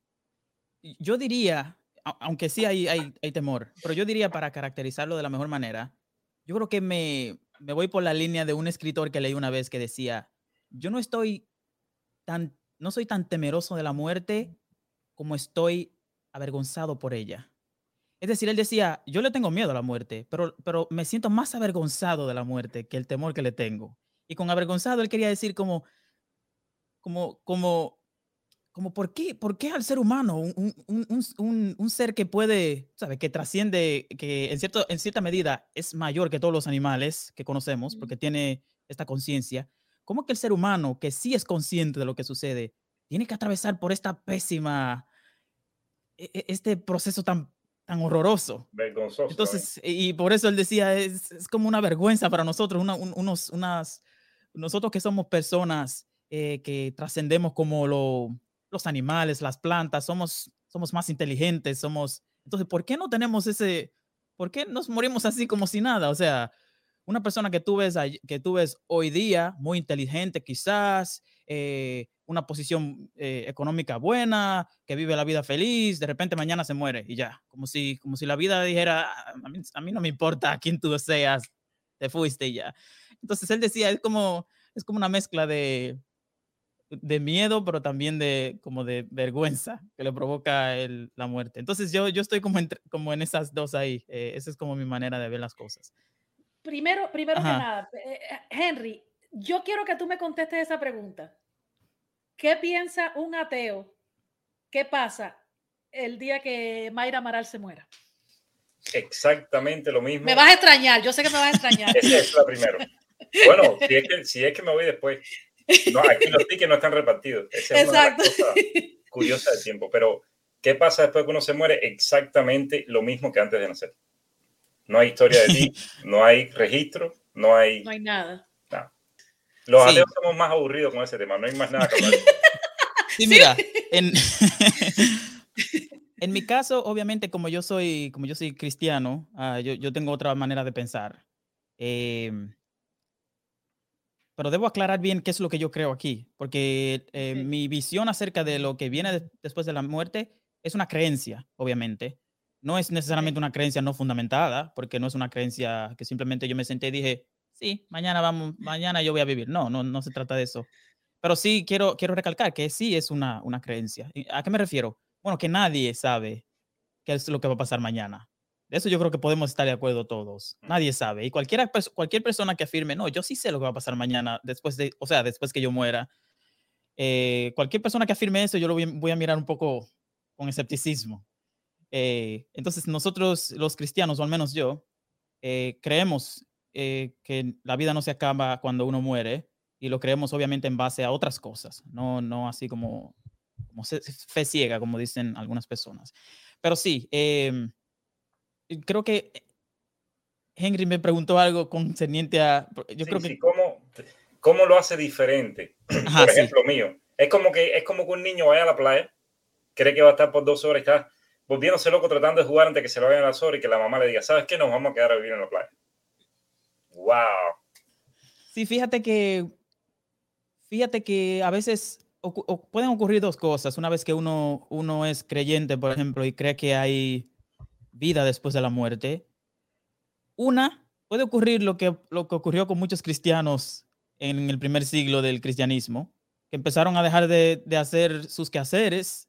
yo diría, aunque sí hay, hay, hay, temor, pero yo diría para caracterizarlo de la mejor manera, yo creo que me, me voy por la línea de un escritor que leí una vez que decía, yo no estoy tan, no soy tan temeroso de la muerte como estoy avergonzado por ella. Es decir, él decía, yo le tengo miedo a la muerte, pero, pero me siento más avergonzado de la muerte que el temor que le tengo. Y con avergonzado él quería decir como, como, como, como, ¿por qué, por qué al ser humano, un, un, un, un ser que puede, ¿sabe? Que trasciende, que en, cierto, en cierta medida es mayor que todos los animales que conocemos, porque tiene esta conciencia, ¿cómo que el ser humano, que sí es consciente de lo que sucede, tiene que atravesar por esta pésima, e, e, este proceso tan tan horroroso. Vergonzoso. Entonces, y por eso él decía, es, es como una vergüenza para nosotros, una, unos, unas, nosotros que somos personas eh, que trascendemos como lo, los animales, las plantas, somos, somos más inteligentes, somos... Entonces, ¿por qué no tenemos ese, por qué nos morimos así como si nada? O sea, una persona que tú ves, que tú ves hoy día, muy inteligente quizás, eh, una posición eh, económica buena, que vive la vida feliz, de repente mañana se muere y ya, como si, como si la vida dijera, ah, a mí, no me importa quién tú seas, te fuiste y ya. Entonces él decía, es como, es como una mezcla de, de miedo, pero también de como de vergüenza que le provoca el, la muerte. Entonces yo, yo estoy como en, como en esas dos ahí. Eh, esa es como mi manera de ver las cosas. Primero, primero que nada, eh, Henry, yo quiero que tú me contestes esa pregunta. ¿Qué piensa un ateo? ¿Qué pasa el día que Mayra Amaral se muera? Exactamente lo mismo. Me vas a extrañar, yo sé que me vas a extrañar. Esa es la primero. Bueno, si es que, si es que me voy después. No, aquí los tickets no están repartidos. Esa es Exacto. una cosa curiosa del tiempo. Pero, ¿qué pasa después que uno se muere? Exactamente lo mismo que antes de nacer. No hay historia de ti, [laughs] no hay registro, no hay... No hay nada. Los ateos somos más aburridos con ese tema, no hay más nada que hablar. [laughs] Sí, mira, en, [laughs] en, mi caso, obviamente, como yo soy, como yo soy cristiano, uh, yo, yo, tengo otra manera de pensar. Eh, pero debo aclarar bien qué es lo que yo creo aquí, porque eh, mi visión acerca de lo que viene de, después de la muerte es una creencia, obviamente. No es necesariamente una creencia no fundamentada, porque no es una creencia que simplemente yo me senté y dije, sí, mañana vamos, mañana yo voy a vivir. No, no, no se trata de eso. Pero sí quiero, quiero recalcar que sí es una, una creencia. ¿A qué me refiero? Bueno, que nadie sabe qué es lo que va a pasar mañana. De eso yo creo que podemos estar de acuerdo todos. Nadie sabe. Y cualquiera, cualquier persona que afirme, no, yo sí sé lo que va a pasar mañana, después de, o sea, después que yo muera. Eh, cualquier persona que afirme eso, yo lo voy, a mirar un poco con escepticismo. Eh, entonces, nosotros los cristianos, o al menos yo, eh, creemos eh, que la vida no se acaba cuando uno muere y lo creemos obviamente en base a otras cosas, no, no así como, como fe ciega, como dicen algunas personas. Pero sí, em, creo que Henry me preguntó algo concerniente a... Yo creo que... ¿cómo, ¿Cómo lo hace diferente? [clears throat] por ejemplo mío. Es como, que, es como que un niño vaya a la playa, cree que va a estar por dos horas y está volviéndose loco tratando de jugar antes que se lo vayan a las horas y que la mamá le diga, ¿sabes qué? Nos vamos a quedar a vivir en la playa. Wow. Sí, fíjate que, fíjate que a veces pueden ocurrir dos cosas. Una vez que uno, uno es creyente, por ejemplo, y cree que hay vida después de la muerte. Una, puede ocurrir lo que, lo que ocurrió con muchos cristianos en el primer siglo del cristianismo, que empezaron a dejar de, de hacer sus quehaceres,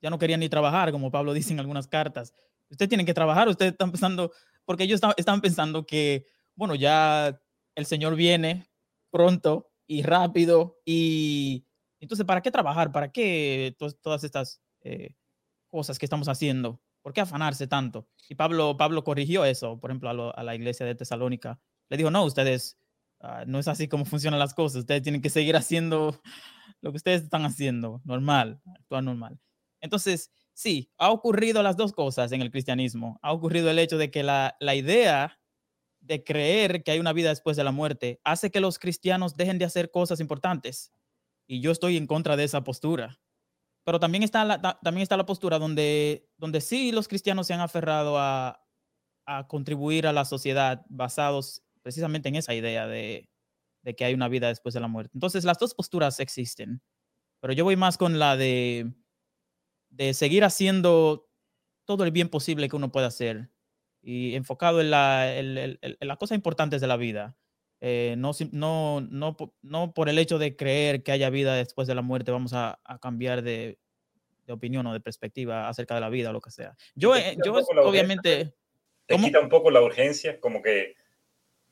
ya no querían ni trabajar, como Pablo [laughs] dice en algunas cartas. Ustedes tienen que trabajar, ustedes están pensando, porque ellos estaban pensando que bueno, ya el Señor viene pronto y rápido y entonces, ¿para qué trabajar? ¿Para qué todas estas eh, cosas que estamos haciendo? ¿Por qué afanarse tanto? Y Pablo, Pablo corrigió eso, por ejemplo, a, la iglesia de Tesalónica. Le dijo, no, ustedes, ah, no es así como funcionan las cosas. Ustedes tienen que seguir haciendo [laughs] lo que ustedes están haciendo, normal, actuar normal. Entonces, sí, ha ocurrido las dos cosas en el cristianismo. Ha ocurrido el hecho de que la, la idea de creer que hay una vida después de la muerte hace que los cristianos dejen de hacer cosas importantes. Y yo estoy en contra de esa postura. Pero también está la, también está la postura donde, donde sí los cristianos se han aferrado a, a contribuir a la sociedad basados precisamente en esa idea de, de que hay una vida después de la muerte. Entonces, las dos posturas existen, pero yo voy más con la de, de seguir haciendo todo el bien posible que uno pueda hacer y enfocado en, la, en, las cosas importantes de la vida. Eh, no, no, no, no por el hecho de creer que haya vida después de la muerte vamos a, a cambiar de, de, opinión o de perspectiva acerca de la vida o lo que sea. Yo, eh, yo obviamente... Te quita un poco la urgencia, como que,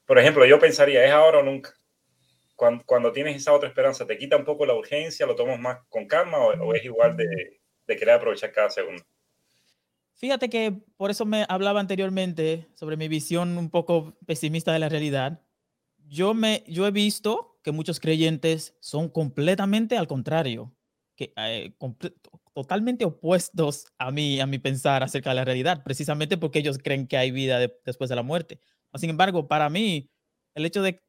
por ejemplo, yo pensaría, es ahora o nunca cuando, tienes esa otra esperanza, ¿te quita un poco la urgencia? ¿Lo tomas más con calma o, es igual de, de, querer aprovechar cada segundo? Fíjate que por eso me hablaba anteriormente sobre mi visión un poco pesimista de la realidad. Yo, me, yo he visto que muchos creyentes son completamente al contrario, que, eh, totalmente opuestos a mí, a mi pensar acerca de la realidad, precisamente porque ellos creen que hay vida después de la muerte. Sin embargo, para mí, el hecho de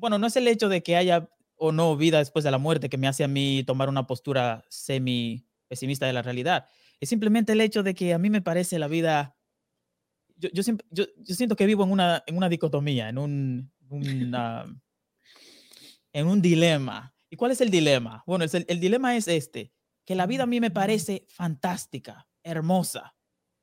bueno, no es el hecho de que haya o no vida después de la muerte que me hace a mí tomar una postura semi pesimista de la realidad. Es simplemente el hecho de que a mí me parece la vida, yo, yo, yo, yo siento que vivo en una, en una dicotomía, en un, [laughs] en un dilema. ¿Y cuál es el dilema? Bueno, el, el dilema es este, que la vida a mí me parece fantástica, hermosa,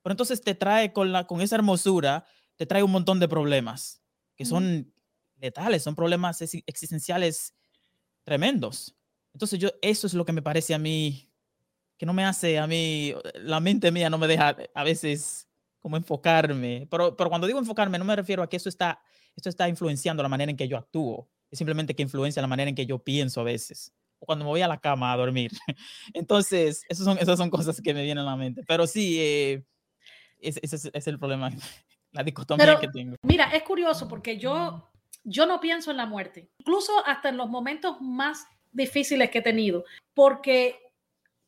pero entonces te trae con, la, con esa hermosura, te trae un montón de problemas que son letales, son problemas existenciales tremendos. Entonces yo, eso es lo que me parece a mí, que no me hace a mí, la mente mía no me deja a veces como enfocarme, pero, pero cuando digo enfocarme no me refiero a que eso está, esto está influenciando la manera en que yo actúo, es simplemente que influencia la manera en que yo pienso a veces, o cuando me voy a la cama a dormir. [laughs] Entonces, esas son, esas son cosas que me vienen a la mente, pero sí, eh, ese, es, el problema, [laughs] la dicotomía que tengo. Mira, es curioso porque yo yo no pienso en la muerte, incluso hasta en los momentos más difíciles que he tenido, porque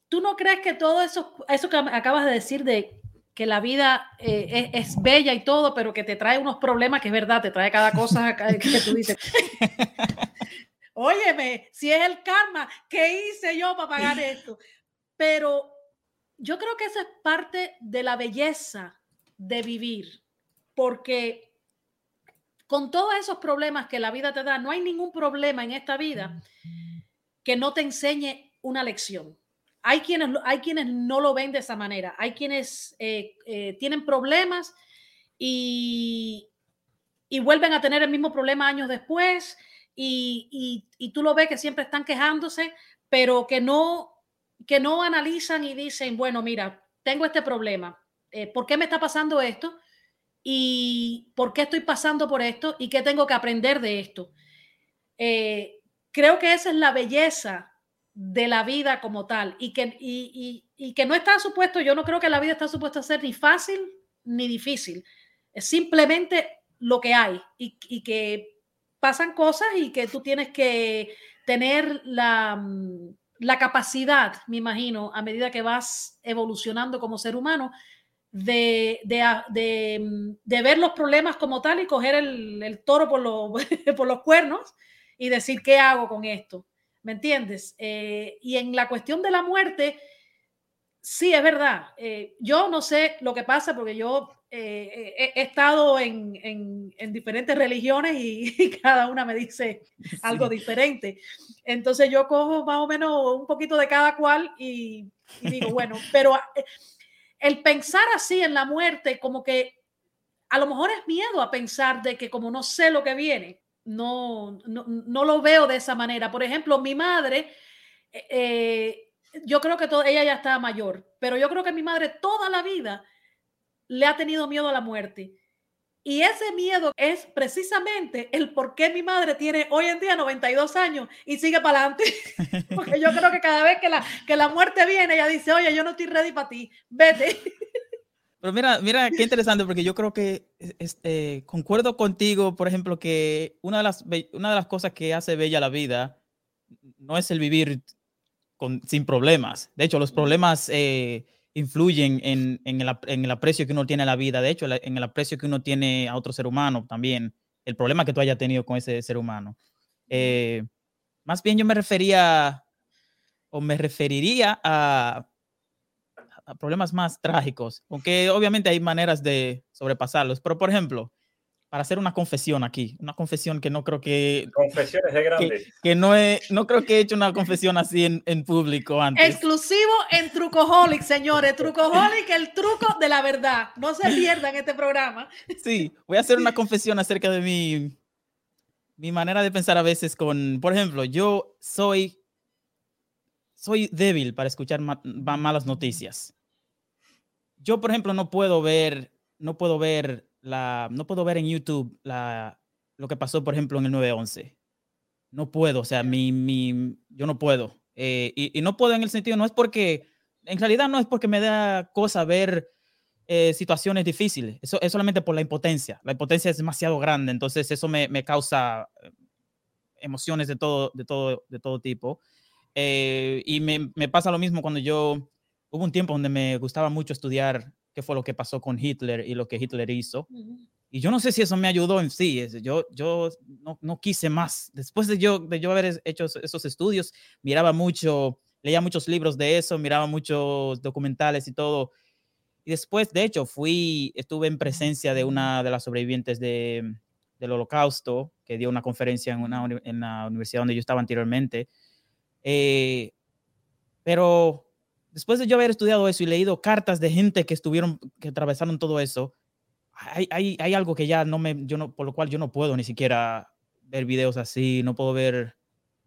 tú no crees que todo eso, eso que acabas de decir de que la vida eh, es, bella y todo, pero que te trae unos problemas, que es verdad, te trae cada cosa que tú dices. [laughs] Óyeme, si es el karma, ¿qué hice yo para pagar esto? Pero yo creo que esa es parte de la belleza de vivir, porque con todos esos problemas que la vida te da, no hay ningún problema en esta vida que no te enseñe una lección. Hay quienes, hay quienes no lo ven de esa manera, hay quienes eh, eh, tienen problemas y, y, vuelven a tener el mismo problema años después y, y, tú lo ves que siempre están quejándose, pero que no, que no analizan y dicen, bueno, mira, tengo este problema, eh, ¿por qué me está pasando esto? y por qué estoy pasando por esto y qué tengo que aprender de esto. Creo que esa es la belleza de la vida como tal y que, y, que no está supuesto, yo no creo que la vida está supuesta a ser ni fácil ni difícil, es simplemente lo que hay y, y que pasan cosas y que tú tienes que tener la, la capacidad, me imagino, a medida que vas evolucionando como ser humano, de, de, mm, de, ver los problemas como tal y coger el, el toro por, [laughs] por, los cuernos y decir, ¿qué hago con esto? ¿Me entiendes? Eh, y en la cuestión de la muerte, sí, es verdad. Eh, yo no sé lo que pasa porque yo eh, he, estado en, en, en, diferentes religiones y, [laughs] cada una me dice algo diferente. Entonces yo cojo más o menos un poquito de cada cual y, y digo, [laughs] bueno, pero el pensar así en la muerte, como que a lo mejor es miedo a pensar de que como no sé lo que viene, no, no, lo veo de esa manera. Por ejemplo, mi madre, eh, eh, yo creo que todo, ella ya está mayor, pero yo creo que mi madre toda la vida le ha tenido miedo a la muerte. Y ese miedo es precisamente el por qué mi madre tiene hoy en día 92 años y sigue para adelante. [laughs] Porque yo creo que cada vez que la, que la muerte viene, ella dice, oye, yo no estoy ready para ti, vete. Pero mira, mira qué interesante, porque yo creo que este, concuerdo contigo, por ejemplo, que una de, las, una de las cosas que hace bella la vida no es el vivir con, sin problemas. De hecho, los problemas eh, influyen en, en, el, en, el, aprecio que uno tiene a la vida. De hecho, en el aprecio que uno tiene a otro ser humano también. El problema que tú hayas tenido con ese ser humano. Eh, más bien yo me refería o me referiría a, a problemas más trágicos, aunque obviamente hay maneras de sobrepasarlos. Pero, por ejemplo, para hacer una confesión aquí, una confesión que no creo que... Confesiones de grande. Que, no, he, no creo que he hecho una confesión así en, en público antes. Exclusivo en Trucoholic, señores. Trucoholic, el truco de la verdad. No se pierdan este programa. Sí, voy a hacer una [laughs] confesión acerca de mi, mi manera de pensar a veces con, por ejemplo, yo soy, soy débil para escuchar malas noticias. Yo, por ejemplo, no puedo ver, no puedo ver la, no puedo ver en YouTube la, lo que pasó, por ejemplo, en el 911. No puedo, o sea, mi, mi, yo no puedo. Eh, y, y, no puedo en el sentido, no es porque, en realidad no es porque me da cosa ver eh, situaciones difíciles, eso es solamente por la impotencia. La impotencia es demasiado grande, entonces eso me, me causa eh, emociones de todo, de todo, de todo tipo. Eh, y me, me, pasa lo mismo cuando yo, hubo un tiempo donde me gustaba mucho estudiar qué fue lo que pasó con Hitler y lo que Hitler hizo. Uh -huh. Y yo no sé si eso me ayudó en sí. Yo, yo no, no, quise más. Después de yo, de yo haber hecho esos estudios, miraba mucho, leía muchos libros de eso, miraba muchos documentales y todo. Y después, de hecho, fui, estuve en presencia de una de las sobrevivientes de, del holocausto, que dio una conferencia en, una, en la universidad donde yo estaba anteriormente. Eh, pero después de yo haber estudiado eso y leído cartas de gente que estuvieron, que atravesaron todo eso, hay, hay, hay, algo que ya no me, yo no, por lo cual yo no puedo ni siquiera ver videos así, no puedo ver,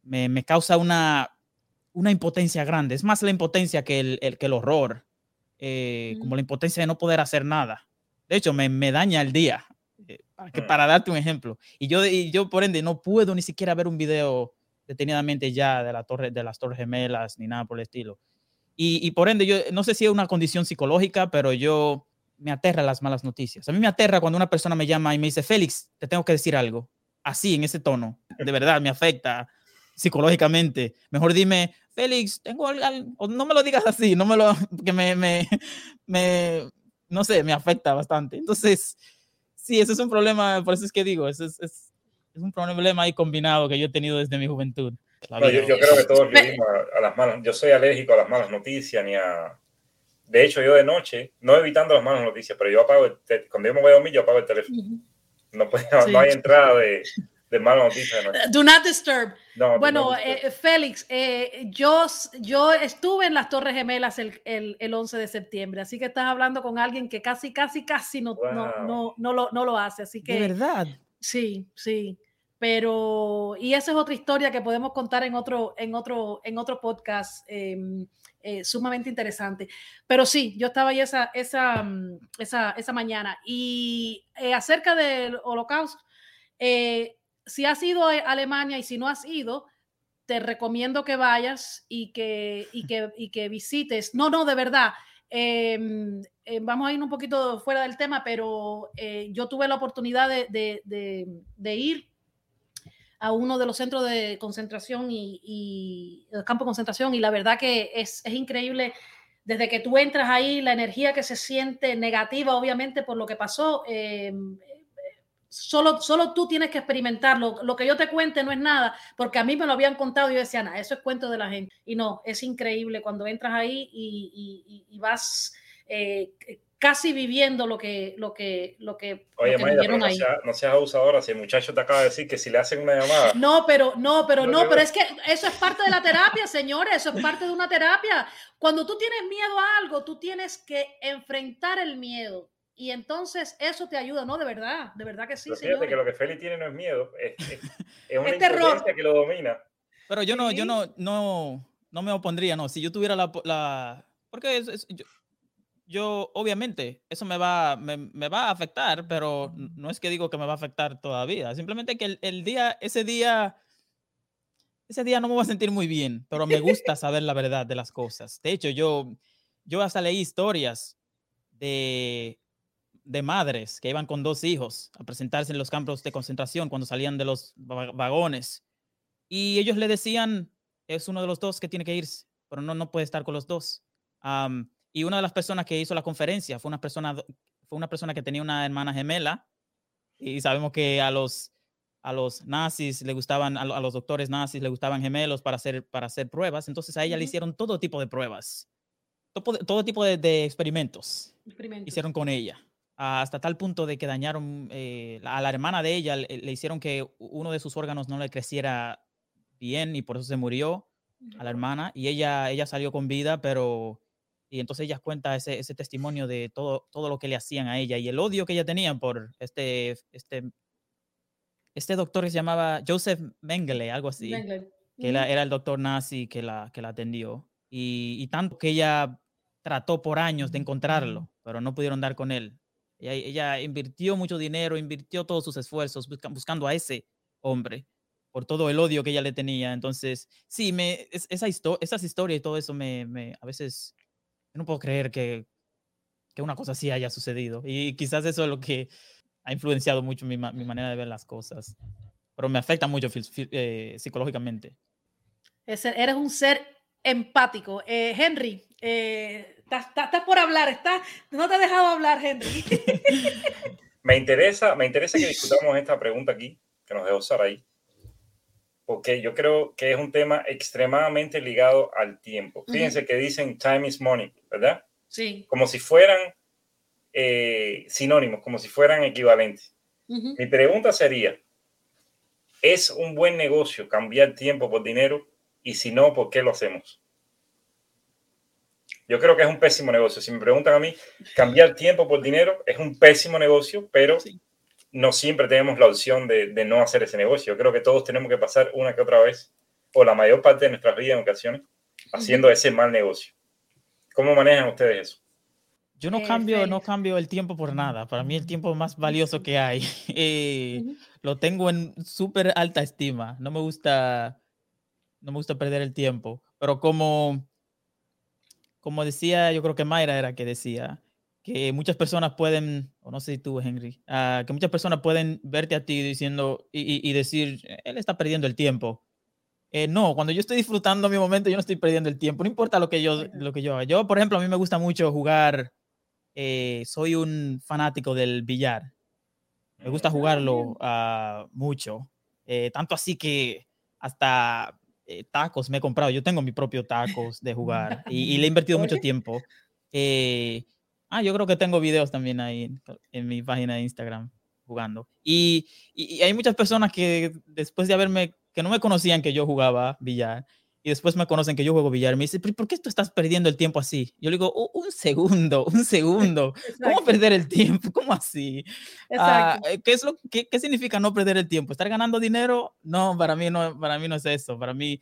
me, me causa una, una impotencia grande. Es más la impotencia que el, el que el horror, eh, mm. como la impotencia de no poder hacer nada. De hecho, me, me daña el día, eh, para, que, para darte un ejemplo. Y yo, y yo, por ende, no puedo ni siquiera ver un video detenidamente ya de, la torre, de las Torres Gemelas ni nada por el estilo. Y, por ende, yo no sé si es una condición psicológica, pero yo me aterra las malas noticias. A mí me aterra cuando una persona me llama y me dice, Félix, te tengo que decir algo. Así, en ese tono. De verdad, me afecta psicológicamente. Mejor dime, Félix, tengo algo, o no me lo digas así, no me lo, [laughs] que me, me, me, no sé, me afecta bastante. Entonces, sí, eso es un problema, por eso es que digo, es, es, es un problema ahí combinado que yo he tenido desde mi juventud. No, yo, yo, creo que todos vivimos a, a, las malas, yo soy alérgico a las malas noticias, ni a, de hecho, yo de noche, no evitando las malas noticias, pero yo apago, el cuando yo me voy a dormir, yo apago el teléfono. Uh -huh. no, puede, sí. no, hay entrada de, de malas noticias. De Do not disturb. No, bueno, no eh, Félix, eh, yo, yo estuve en las Torres Gemelas el, el, el, 11 de septiembre, así que estás hablando con alguien que casi, casi, casi no, wow. no, no, no, lo, no lo hace. Así que, ¿De verdad? Sí, sí pero y esa es otra historia que podemos contar en otro en otro en otro podcast eh, eh, sumamente interesante. Pero sí yo estaba ahí esa esa esa, esa mañana y eh, acerca del holocausto eh, si has ido a Alemania y si no has ido te recomiendo que vayas y que y que, y que visites. No no de verdad eh, eh, vamos a ir un poquito fuera del tema, pero eh, yo tuve la oportunidad de, de, de, de ir a uno de los centros de concentración y, y el campo de concentración y la verdad que es, es, increíble desde que tú entras ahí la energía que se siente negativa obviamente por lo que pasó eh, solo, solo tú tienes que experimentarlo. Lo que yo te cuente no es nada porque a mí me lo habían contado y yo decía nada eso es cuento de la gente y no es increíble cuando entras ahí y vas eh, casi viviendo lo que, lo que, lo que, Oye, lo que Mayra, no, seas, no seas abusadora, si el muchacho te acaba de decir que si le hacen una llamada. No, pero, no, pero, no, no pero es que eso es parte de la terapia, señores, eso es parte de una terapia. Cuando tú tienes miedo a algo, tú tienes que enfrentar el miedo. Y entonces eso te ayuda, ¿no? De verdad, de verdad que sí. Pero fíjate que lo que Feli tiene no es miedo, es, es, es una [laughs] es terror. que lo domina. Pero yo no, sí. yo no, no, no me opondría, no. Si yo tuviera la, la porque es, es, yo, yo, obviamente, eso me va, me, me, va a afectar, pero no es que digo que me va a afectar todavía. Simplemente que el, el, día, ese día, ese día no me voy a sentir muy bien, pero me gusta saber la verdad de las cosas. De hecho, yo, yo hasta leí historias de, de madres que iban con dos hijos a presentarse en los campos de concentración cuando salían de los vagones. Y ellos le decían, es uno de los dos que tiene que irse pero no, no puede estar con los dos. Y una de las personas que hizo la conferencia fue una persona, fue una persona que tenía una hermana gemela y sabemos que a los, a los nazis le gustaban, a, los doctores nazis le gustaban gemelos para hacer, para hacer pruebas, entonces a ella le hicieron todo tipo de pruebas, todo, todo tipo de, experimentos, hicieron con ella hasta tal punto de que dañaron eh, a la hermana de ella, le, hicieron que uno de sus órganos no le creciera bien y por eso se murió a la hermana y ella, ella salió con vida, pero y entonces ella cuenta ese, ese testimonio de todo, todo lo que le hacían a ella y el odio que ella tenía por este, este, este doctor que se llamaba Joseph Mengele, algo así, que era, era, el doctor nazi que la, que la atendió y, y tanto que ella trató por años de encontrarlo, pero no pudieron dar con él. Ella, invirtió mucho dinero, invirtió todos sus esfuerzos buscando a ese hombre por todo el odio que ella le tenía. Entonces, sí, me, esa esas historias y todo eso me, me, a veces no puedo creer que, que, una cosa así haya sucedido. Y quizás eso es lo que ha influenciado mucho mi, mi manera de ver las cosas. Pero me afecta mucho eh, psicológicamente. Eres un ser empático. Eh, Henry, eh, Estás, por hablar, estás, no te he dejado hablar, Henry. [laughs] me, interesa, me interesa que discutamos esta pregunta aquí, que nos dejó Saraí, porque yo creo que es un tema extremadamente ligado al tiempo. Fíjense que dicen time is money, ¿verdad? Sí. Como si fueran eh, sinónimos, como si fueran equivalentes. Mi pregunta sería, ¿es un buen negocio cambiar tiempo por dinero? Y si no, ¿por qué lo hacemos? Yo creo que es un pésimo negocio. Si me preguntan a mí, cambiar tiempo por dinero es un pésimo negocio, pero no siempre tenemos la opción de, no hacer ese negocio. Creo que todos tenemos que pasar una que otra vez, o la mayor parte de nuestras vidas en ocasiones, haciendo ese mal negocio. ¿Cómo manejan ustedes eso? Yo no cambio, no cambio el tiempo por nada. Para mí el tiempo más valioso que hay. [laughs] Eh, lo tengo en súper alta estima. No me gusta, no me gusta perder el tiempo. Pero como como decía, yo creo que Mayra era que decía, que muchas personas pueden, o no sé si tú, Henry, uh, que muchas personas pueden verte a ti diciendo y, y, decir, él está perdiendo el tiempo. Eh, no, cuando yo estoy disfrutando mi momento, yo no estoy perdiendo el tiempo, no importa lo que yo, lo que yo haga. Yo, por ejemplo, a mí me gusta mucho jugar, eh, soy un fanático del billar. Me gusta mm, jugarlo uh, mucho. Eh, tanto así que hasta eh, tacos me he comprado. Yo tengo mi propio tacos de [laughs] jugar y, le he invertido mucho tiempo. Eh, ah, yo creo que tengo videos también ahí en, mi página de Instagram jugando. Y, y, hay muchas personas que después de haberme, que no me conocían que yo jugaba billar, y después me conocen que yo juego billar, me dicen, ¿por qué tú estás perdiendo el tiempo así? Yo le digo, un segundo, un segundo. [laughs] ¿Cómo perder el tiempo? ¿Cómo así? Ah, eh, ¿qué, es lo, qué, qué, significa no perder el tiempo? ¿Estar ganando dinero? No, para mí no, para mí no es eso. Para mí,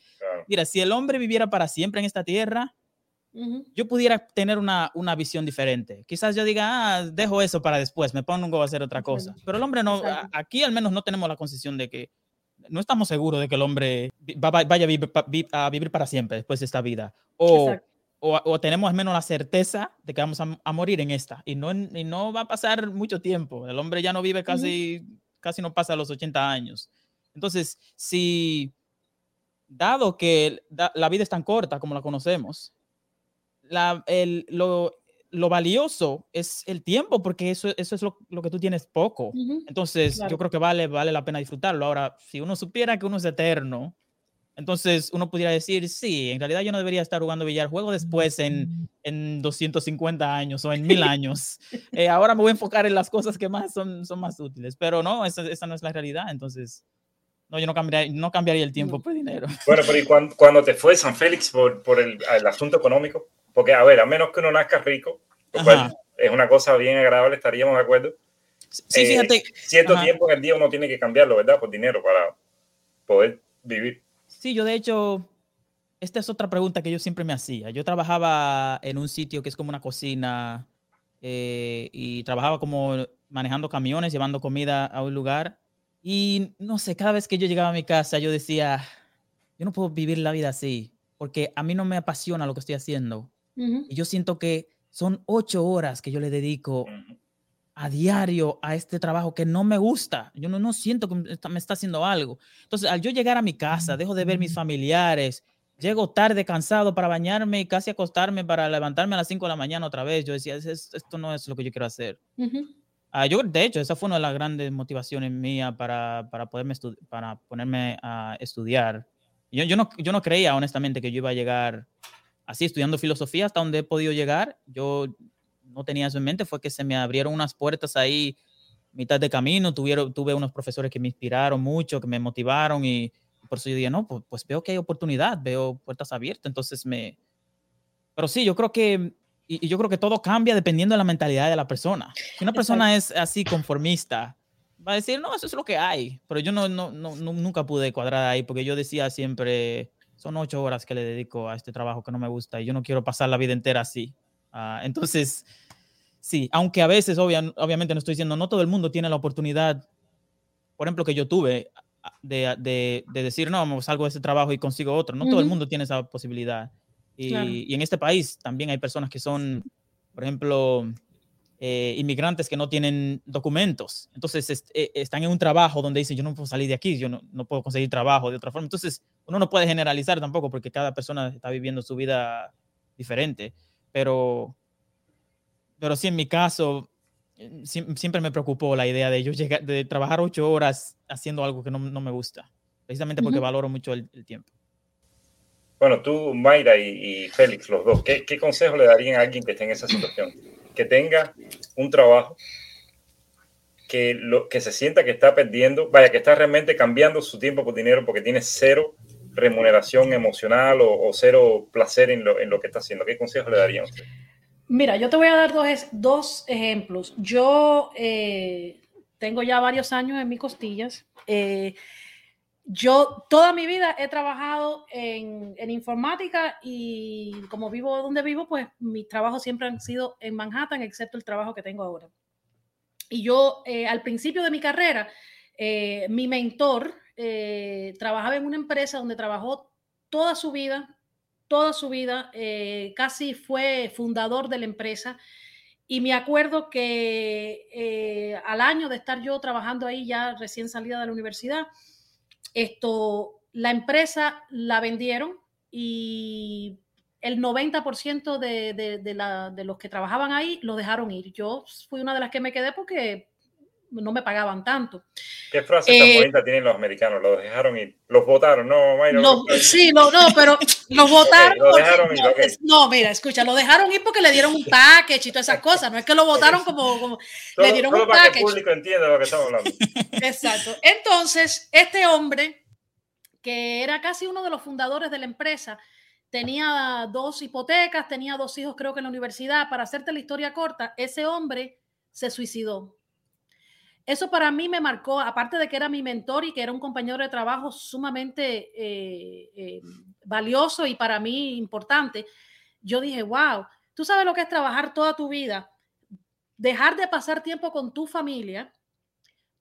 mira, si el hombre viviera para siempre en esta tierra, yo pudiera tener una, una, visión diferente. Quizás yo diga, ah, dejo eso para después, me pongo a hacer otra cosa. Pero el hombre no, aquí al menos no tenemos la concesión de que no estamos seguros de que el hombre vaya a vivir, para siempre después de esta vida. O, o, tenemos al menos la certeza de que vamos a, morir en esta. Y no, y no va a pasar mucho tiempo. El hombre ya no vive casi, casi no pasa los 80 años. Entonces, si, dado que la vida es tan corta como la conocemos, la, el, lo, lo valioso es el tiempo, porque eso, eso es lo, lo que tú tienes poco. Entonces, yo creo que vale, vale la pena disfrutarlo. Ahora, si uno supiera que uno es eterno, entonces uno pudiera decir, sí, en realidad yo no debería estar jugando billar, juego después en, en 250 años o en mil [laughs] años. Eh, ahora me voy a enfocar en las cosas que más son, son más útiles, pero no, esa, esa no es la realidad. Entonces, no, yo no cambiaría, no cambiaría el tiempo por dinero. Bueno, pero ¿y cuando, cuando te fue San Félix por, por el, el asunto económico? Porque, a ver, a menos que uno nazca rico, es una cosa bien agradable, estaríamos de acuerdo. Sí, fíjate. Eh, cierto tiempo en el día uno tiene que cambiarlo, ¿verdad? Por dinero para poder vivir. Sí, yo de hecho, esta es otra pregunta que yo siempre me hacía. Yo trabajaba en un sitio que es como una cocina eh, y trabajaba como manejando camiones, llevando comida a un lugar. Y no sé, cada vez que yo llegaba a mi casa, yo decía, yo no puedo vivir la vida así, porque a mí no me apasiona lo que estoy haciendo. Y yo siento que son ocho horas que yo le dedico a diario a este trabajo que no me gusta. Yo no, no siento que me está, haciendo algo. Entonces, al yo llegar a mi casa, dejo de ver mis familiares, llego tarde, cansado para bañarme y casi acostarme para levantarme a las 5 de la mañana otra vez. Yo decía, esto no es lo que yo quiero hacer. Ah, yo, de hecho, esa fue una de las grandes motivaciones mías para, para, poderme para ponerme a estudiar. Yo, yo, no, yo no creía, honestamente, que yo iba a llegar así, estudiando filosofía hasta donde he podido llegar. Yo no tenía eso en mente, fue que se me abrieron unas puertas ahí mitad de camino. Tuvieron, tuve unos profesores que me inspiraron mucho, que me motivaron y por eso yo dije, no, pues, pues veo que hay oportunidad, veo puertas abiertas. Entonces me... Pero sí, yo creo que y, yo creo que todo cambia dependiendo de la mentalidad de la persona. Si una persona es así conformista, va a decir, no, eso es lo que hay. Pero yo no, no, no, nunca pude cuadrar ahí porque yo decía siempre, son ocho horas que le dedico a este trabajo que no me gusta y yo no quiero pasar la vida entera así. Ah, entonces, sí, aunque a veces, obviamente no estoy diciendo, no todo el mundo tiene la oportunidad, por ejemplo, que yo tuve de, de, de decir, no, salgo de ese trabajo y consigo otro. No todo el mundo tiene esa posibilidad. Y, en este país también hay personas que son, por ejemplo, eh, inmigrantes que no tienen documentos. Entonces eh, están en un trabajo donde dicen, yo no puedo salir de aquí, yo no, no, puedo conseguir trabajo de otra forma. Entonces uno no puede generalizar tampoco porque cada persona está viviendo su vida diferente. Pero, pero sí, en mi caso, eh, siempre me preocupó la idea de yo llegar, de trabajar ocho horas haciendo algo que no, no me gusta, precisamente porque valoro mucho el tiempo. Bueno, tú, Mayra y, Félix, los dos, ¿qué, consejo le darían a alguien que esté en esa situación? Que tenga un trabajo, que, lo, que se sienta que está perdiendo, vaya, que está realmente cambiando su tiempo por dinero porque tiene cero remuneración emocional o, cero placer en lo, en lo, que está haciendo. ¿Qué consejo le darían a usted? Mira, yo te voy a dar dos, dos ejemplos. Yo eh, tengo ya varios años en mis costillas. Eh, yo toda mi vida he trabajado en, informática y como vivo donde vivo, pues mis trabajos siempre han sido en Manhattan, excepto el trabajo que tengo ahora. Y yo eh, al principio de mi carrera, eh, mi mentor eh, trabajaba en una empresa donde trabajó toda su vida, toda su vida, casi fue fundador de la empresa. Y me acuerdo que al año de estar yo trabajando ahí, ya recién salida de la universidad, esto, la empresa la vendieron y el 90% de, de, de, los que trabajaban ahí lo dejaron ir. Yo fui una de las que me quedé porque no me pagaban tanto. ¿Qué frase tan eh, bonita tienen los americanos? Los dejaron ir. Los votaron, no, Sí, no, no, pero los [laughs] votaron. no, mira, escucha, lo dejaron ir porque le dieron un package y todas esas cosas. No es que lo votaron como. le dieron un package. Que el público entienda lo que estamos hablando. [laughs] Exacto. Entonces, este hombre, que era casi uno de los fundadores de la empresa, tenía dos hipotecas, tenía dos hijos, creo que en la universidad. Para hacerte la historia corta, ese hombre se suicidó eso para mí me marcó, aparte de que era mi mentor y que era un compañero de trabajo sumamente eh, eh, valioso y para mí importante, yo dije, wow, tú sabes lo que es trabajar toda tu vida, dejar de pasar tiempo con tu familia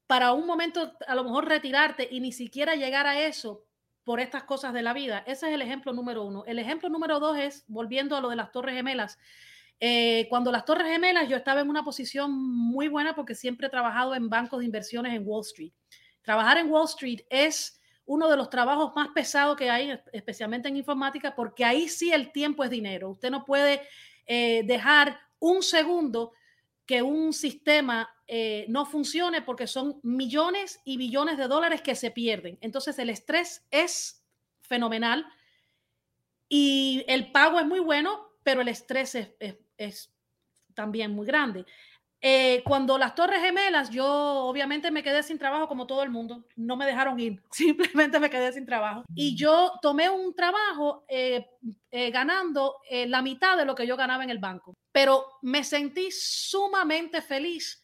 para un momento a lo mejor retirarte y ni siquiera llegar a eso por estas cosas de la vida. Ese es el ejemplo número uno. El ejemplo número dos es, volviendo a lo de las Torres Gemelas, eh, cuando las Torres Gemelas, yo estaba en una posición muy buena porque siempre he trabajado en bancos de inversiones en Wall Street. Trabajar en Wall Street es uno de los trabajos más pesados que hay, especialmente en informática, porque ahí sí el tiempo es dinero. Usted no puede eh, dejar un segundo que un sistema eh, no funcione porque son millones y billones de dólares que se pierden. Entonces el estrés es fenomenal y el pago es muy bueno, pero el estrés es, es también muy grande. Eh, cuando las Torres Gemelas, yo obviamente me quedé sin trabajo como todo el mundo, no me dejaron ir, [laughs] simplemente me quedé sin trabajo. Y yo tomé un trabajo eh, eh, ganando la mitad de lo que yo ganaba en el banco, pero me sentí sumamente feliz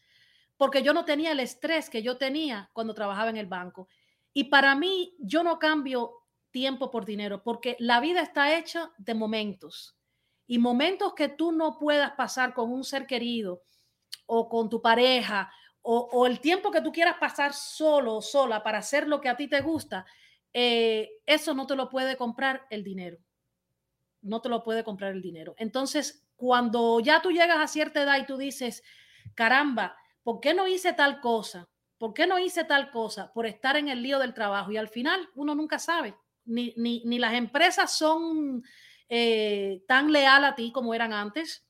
porque yo no tenía el estrés que yo tenía cuando trabajaba en el banco. Y para mí, yo no cambio tiempo por dinero, porque la vida está hecha de momentos y momentos que tú no puedas pasar con un ser querido o con tu pareja o, el tiempo que tú quieras pasar solo o sola para hacer lo que a ti te gusta, eh, eso no te lo puede comprar el dinero. No te lo puede comprar el dinero. Entonces, cuando ya tú llegas a cierta edad y tú dices, caramba, ¿por qué no hice tal cosa? ¿Por qué no hice tal cosa? Por estar en el lío del trabajo. Y al final uno nunca sabe ni, ni, las empresas son eh, tan leal a ti como eran antes.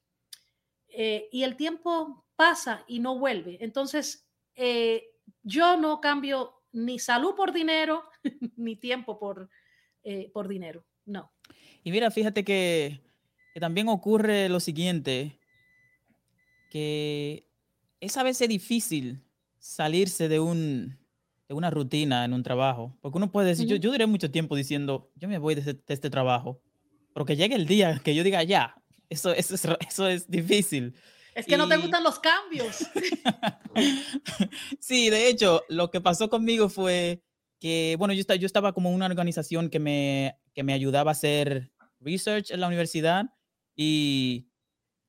Eh, y el tiempo pasa y no vuelve. Entonces, eh, yo no cambio ni salud por dinero, [laughs] ni tiempo por, por dinero. No. Y mira, fíjate que, que también ocurre lo siguiente, que es a veces difícil salirse de, un, de una rutina en un trabajo, porque uno puede decir, yo, yo duré mucho tiempo diciendo, yo me voy de este, este, trabajo, pero que llegue el día que yo diga, ya, eso, eso, es, eso es difícil. Es que no te gustan los cambios. [laughs] sí, de hecho, lo que pasó conmigo fue que, bueno, yo, estaba, yo estaba como una organización que me, que me ayudaba a hacer research en la universidad y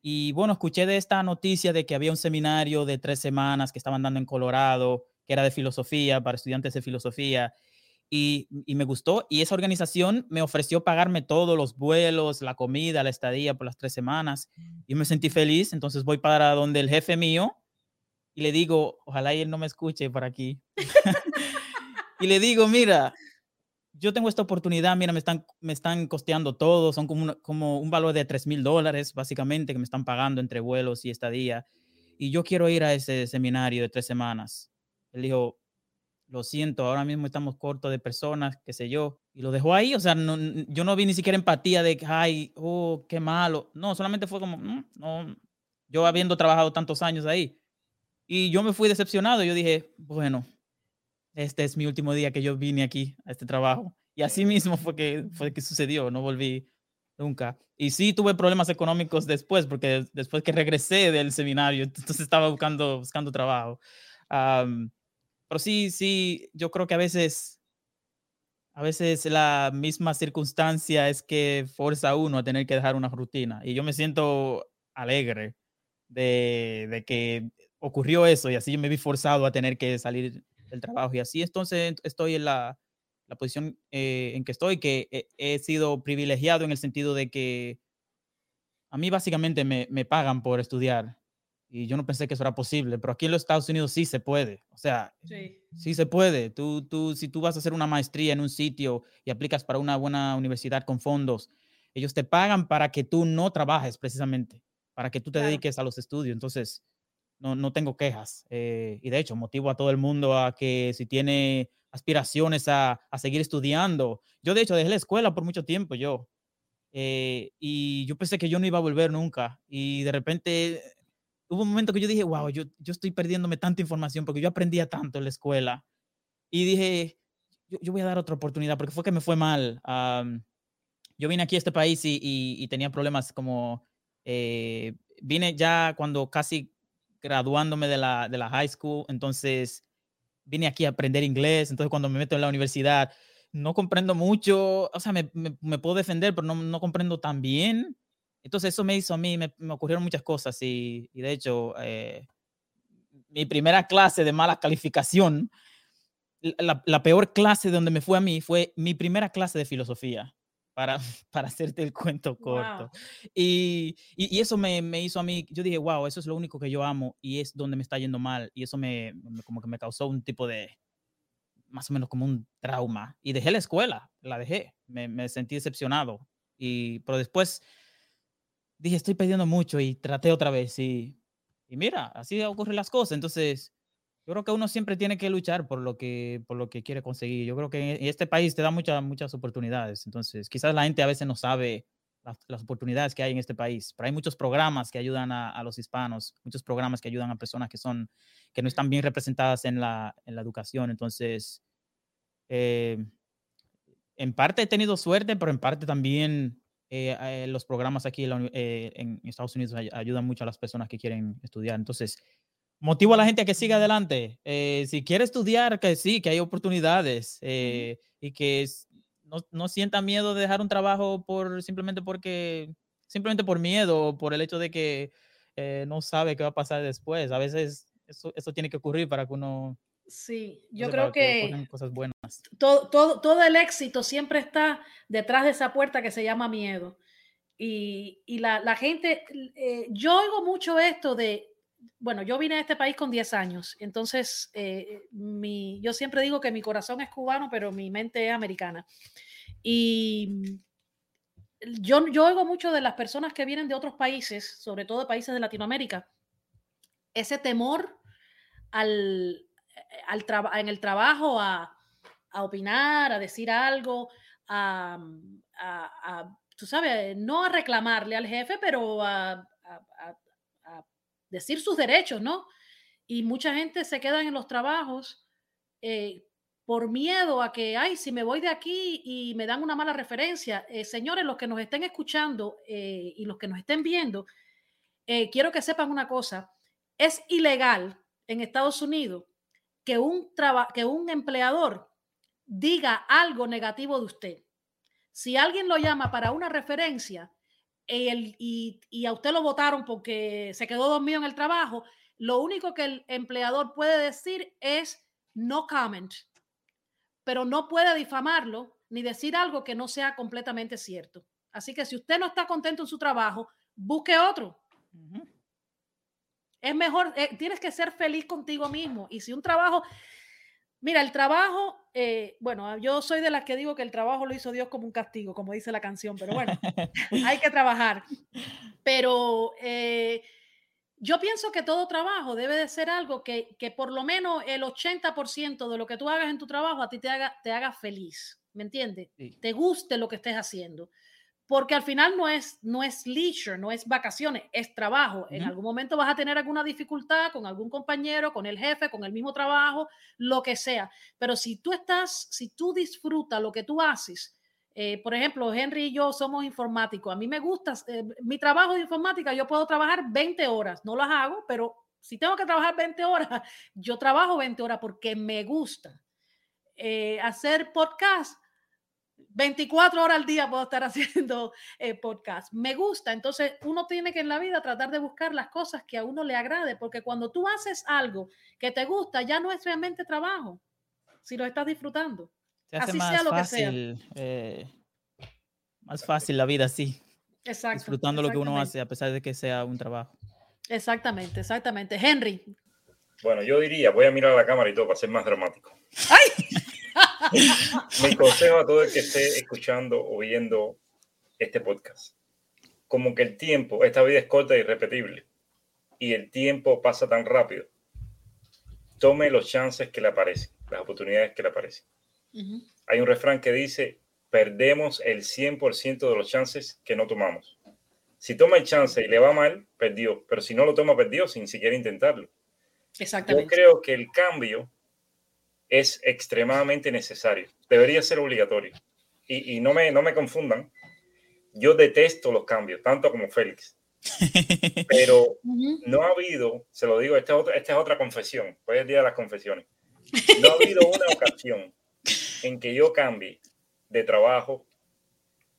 y bueno, escuché de esta noticia de que había un seminario de tres semanas que estaban dando en Colorado, que era de filosofía, para estudiantes de filosofía. Y, y, me gustó. Y esa organización me ofreció pagarme todos los vuelos, la comida, la estadía por las tres semanas. Y me sentí feliz. Entonces voy para donde el jefe mío y le digo, ojalá él no me escuche por aquí. [laughs] y le digo, mira, yo tengo esta oportunidad, mira, me están, me están costeando todo, son como, como un valor de 3 mil dólares, básicamente, que me están pagando entre vuelos y estadía. Y yo quiero ir a ese seminario de tres semanas. Él dijo, lo siento, ahora mismo estamos cortos de personas, qué sé yo. Y lo dejó ahí, o sea, no, yo no vi ni siquiera empatía de, ay, oh, qué malo. No, solamente fue como, mm, no, yo habiendo trabajado tantos años ahí. Y yo me fui decepcionado, yo dije, bueno, este es mi último día que yo vine aquí a este trabajo. Y así mismo fue que, fue que sucedió, no volví nunca. Y sí tuve problemas económicos después, porque después que regresé del seminario, [laughs] entonces estaba buscando, buscando trabajo. Pero sí, sí, yo creo que a veces, a veces la misma circunstancia es que forza a uno a tener que dejar una rutina. Y yo me siento alegre de, que ocurrió eso y así yo me vi forzado a tener que salir el trabajo. Y así entonces estoy en la, posición eh, en que estoy, que he, sido privilegiado en el sentido de que a mí básicamente me, me, pagan por estudiar. Y yo no pensé que eso era posible, pero aquí en los Estados Unidos sí se puede. O sea, sí, sí se puede. Tú, tú, si tú vas a hacer una maestría en un sitio y aplicas para una buena universidad con fondos, ellos te pagan para que tú no trabajes precisamente, para que tú te dediques a los estudios. Entonces, no, no tengo quejas. Eh, y de hecho, motivo a todo el mundo a que si tiene aspiraciones a, a seguir estudiando. Yo, de hecho, dejé la escuela por mucho tiempo, yo. Eh, y yo pensé que yo no iba a volver nunca. Y de repente hubo un momento que yo dije, wow, yo, yo estoy perdiéndome tanta información porque yo aprendía tanto en la escuela. Y dije, yo, yo voy a dar otra oportunidad porque fue que me fue mal. yo vine aquí a este país y, y, tenía problemas como, eh, vine ya cuando casi graduándome de la, de la high school, entonces vine aquí a aprender inglés, entonces cuando me meto en la universidad no comprendo mucho, o sea, me, me, puedo defender, pero no, no, comprendo tan bien. Entonces eso me hizo a mí, me, me ocurrieron muchas cosas y, y de hecho, eh, mi primera clase de mala calificación, la, la, peor clase donde me fue a mí fue mi primera clase de filosofía para, [laughs] para hacerte el cuento corto. Y, y, eso me, me, hizo a mí, yo dije, wow, eso es lo único que yo amo y es donde me está yendo mal. Y eso me, como que me causó un tipo de, más o menos como un trauma. Y dejé la escuela, la dejé, me, me sentí decepcionado. Y, pero después dije, estoy perdiendo mucho y traté otra vez. Y, y mira, así ocurren las cosas. Entonces, yo creo que uno siempre tiene que luchar por lo que, por lo que quiere conseguir. Yo creo que en este país te da muchas, muchas oportunidades. Entonces, quizás la gente a veces no sabe las, oportunidades que hay en este país, pero hay muchos programas que ayudan a, los hispanos, muchos programas que ayudan a personas que, son, que no están bien representadas en la, en la educación. Entonces, eh, en parte he tenido suerte, pero en parte también eh, eh, los programas aquí en Estados Unidos ayudan mucho a las personas que quieren estudiar. Entonces, motivo a la gente a que siga adelante. Eh, si quiere estudiar, que sí, que hay oportunidades eh, y que no, no sienta miedo de dejar un trabajo por simplemente porque, simplemente por miedo o por el hecho de que eh, no sabe qué va a pasar después. A veces eso, eso tiene que ocurrir para que uno... Sí, yo creo que, cosas buenas. Todo, todo, todo el éxito siempre está detrás de esa puerta que se llama miedo. Y, y la, la, gente, yo oigo mucho esto de bueno, yo vine a este país con 10 años, entonces eh, mi, yo siempre digo que mi corazón es cubano, pero mi mente es americana. Y yo, yo oigo mucho de las personas que vienen de otros países, sobre todo de países de Latinoamérica, ese temor al, al en el trabajo a, a, opinar, a decir algo, a, a, tú sabes, no a reclamarle al jefe, pero a, decir sus derechos, ¿no? Y mucha gente se queda en los trabajos eh, por miedo a que, ay, si me voy de aquí y me dan una mala referencia. Eh, señores, los que nos estén escuchando eh, y los que nos estén viendo, eh, quiero que sepan una cosa. Es ilegal en Estados Unidos que un, que un empleador diga algo negativo de usted. Si alguien lo llama para una referencia y, y a usted lo votaron porque se quedó dormido en el trabajo, lo único que el empleador puede decir es no comment pero no puede difamarlo ni decir algo que no sea completamente cierto. Así que si usted no está contento en su trabajo, busque otro. Es mejor, eh, tienes que ser feliz contigo mismo. Y si un trabajo, mira, el trabajo, eh, bueno, yo soy de las que digo que el trabajo lo hizo Dios como un castigo, como dice la canción, pero bueno, [laughs] hay que trabajar. Pero eh, yo pienso que todo trabajo debe de ser algo que, que por lo menos el 80% de lo que tú hagas en tu trabajo a ti te haga, te haga feliz, ¿me entiendes? Te guste lo que estés haciendo. Porque al final no es, no es leisure, no es vacaciones, es trabajo. En algún momento vas a tener alguna dificultad con algún compañero, con el jefe, con el mismo trabajo, lo que sea. Pero si tú estás, si tú disfrutas lo que tú haces, eh, por ejemplo, Henry y yo somos informáticos. A mí me gusta eh, mi trabajo de informática. Yo puedo trabajar 20 horas. No las hago, pero si tengo que trabajar 20 horas, [laughs] yo trabajo 20 horas porque me gusta. Eh, hacer podcast, 24 horas al día puedo estar [laughs] haciendo podcast. Me gusta. Entonces, uno tiene que en la vida tratar de buscar las cosas que a uno le agrade, porque cuando tú haces algo que te gusta, ya no es realmente trabajo, si lo estás disfrutando. Se hace más fácil, eh, más fácil la vida así. Exacto. Disfrutando lo que uno hace a pesar de que sea un trabajo. Exactamente, exactamente. Henry. Bueno, yo diría, voy a mirar a la cámara y todo para ser más dramático. ¡Ay! [laughs] Mi consejo a todo el que esté escuchando o viendo este podcast. Como que el tiempo, esta vida es corta y irrepetible. Y el tiempo pasa tan rápido. Tome los chances que le aparecen, las oportunidades que le aparecen. Hay un refrán que dice, perdemos el 100% de los chances que no tomamos. Si toma el chance y le va mal, perdió, pero si no lo toma, perdió sin siquiera intentarlo. Exactamente. Yo creo que el cambio es extremadamente necesario, debería ser obligatorio. Y, no, me, no me confundan, yo detesto los cambios, tanto como Félix. [laughs] Pero no ha habido, se lo digo, esta es otra, esta es otra confesión, hoy es el día de las confesiones. [laughs] No ha habido una ocasión en que yo cambie de trabajo,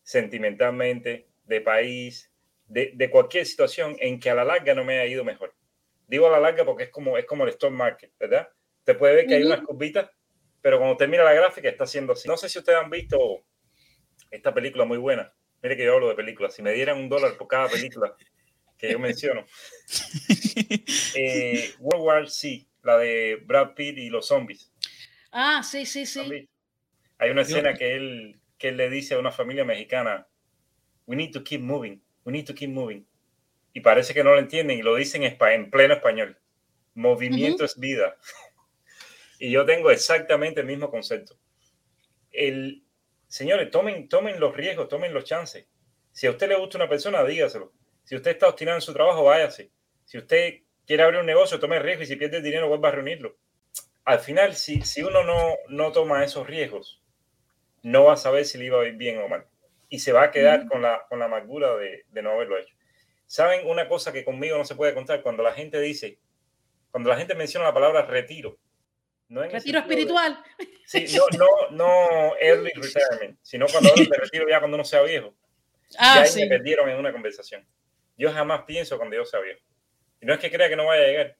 sentimentalmente, de país, de, cualquier situación en que a la larga no me haya ido mejor. Digo a la larga porque es como, es como el stock market, ¿verdad? Te puede ver que hay unas curvitas, pero cuando termina la gráfica está haciendo así. No sé si ustedes han visto esta película muy buena. Mire que yo hablo de películas. Si me dieran un dólar por cada película que yo menciono. [laughs] Eh, World War C, la de Brad Pitt y los zombies. Ah, sí, sí, sí. Hay una escena que él, que le dice a una familia mexicana, we need to keep moving, we need to keep moving. Y parece que no lo entienden y lo dicen en, pleno español. Movimiento es vida. [laughs] y yo tengo exactamente el mismo concepto. El, señores, tomen, tomen los riesgos, tomen los chances. Si a usted le gusta una persona, dígaselo. Si usted está obstinado en su trabajo, váyase. Si usted quiere abrir un negocio, tome riesgo y si pierde el dinero, vuelva a reunirlo. Al final, si, si uno no, no toma esos riesgos, no va a saber si le iba a ir bien o mal. Y se va a quedar con, la, con la amargura de, de, no haberlo hecho. ¿Saben una cosa que conmigo no se puede contar? Cuando la gente dice, cuando la gente menciona la palabra retiro. No retiro espiritual. sí, no, no, no early retirement, sino cuando hablan de retiro ya cuando uno sea viejo. Ah, ya sí. me perdieron en una conversación. Yo jamás pienso cuando yo sea viejo. Y no es que crea que no vaya a llegar,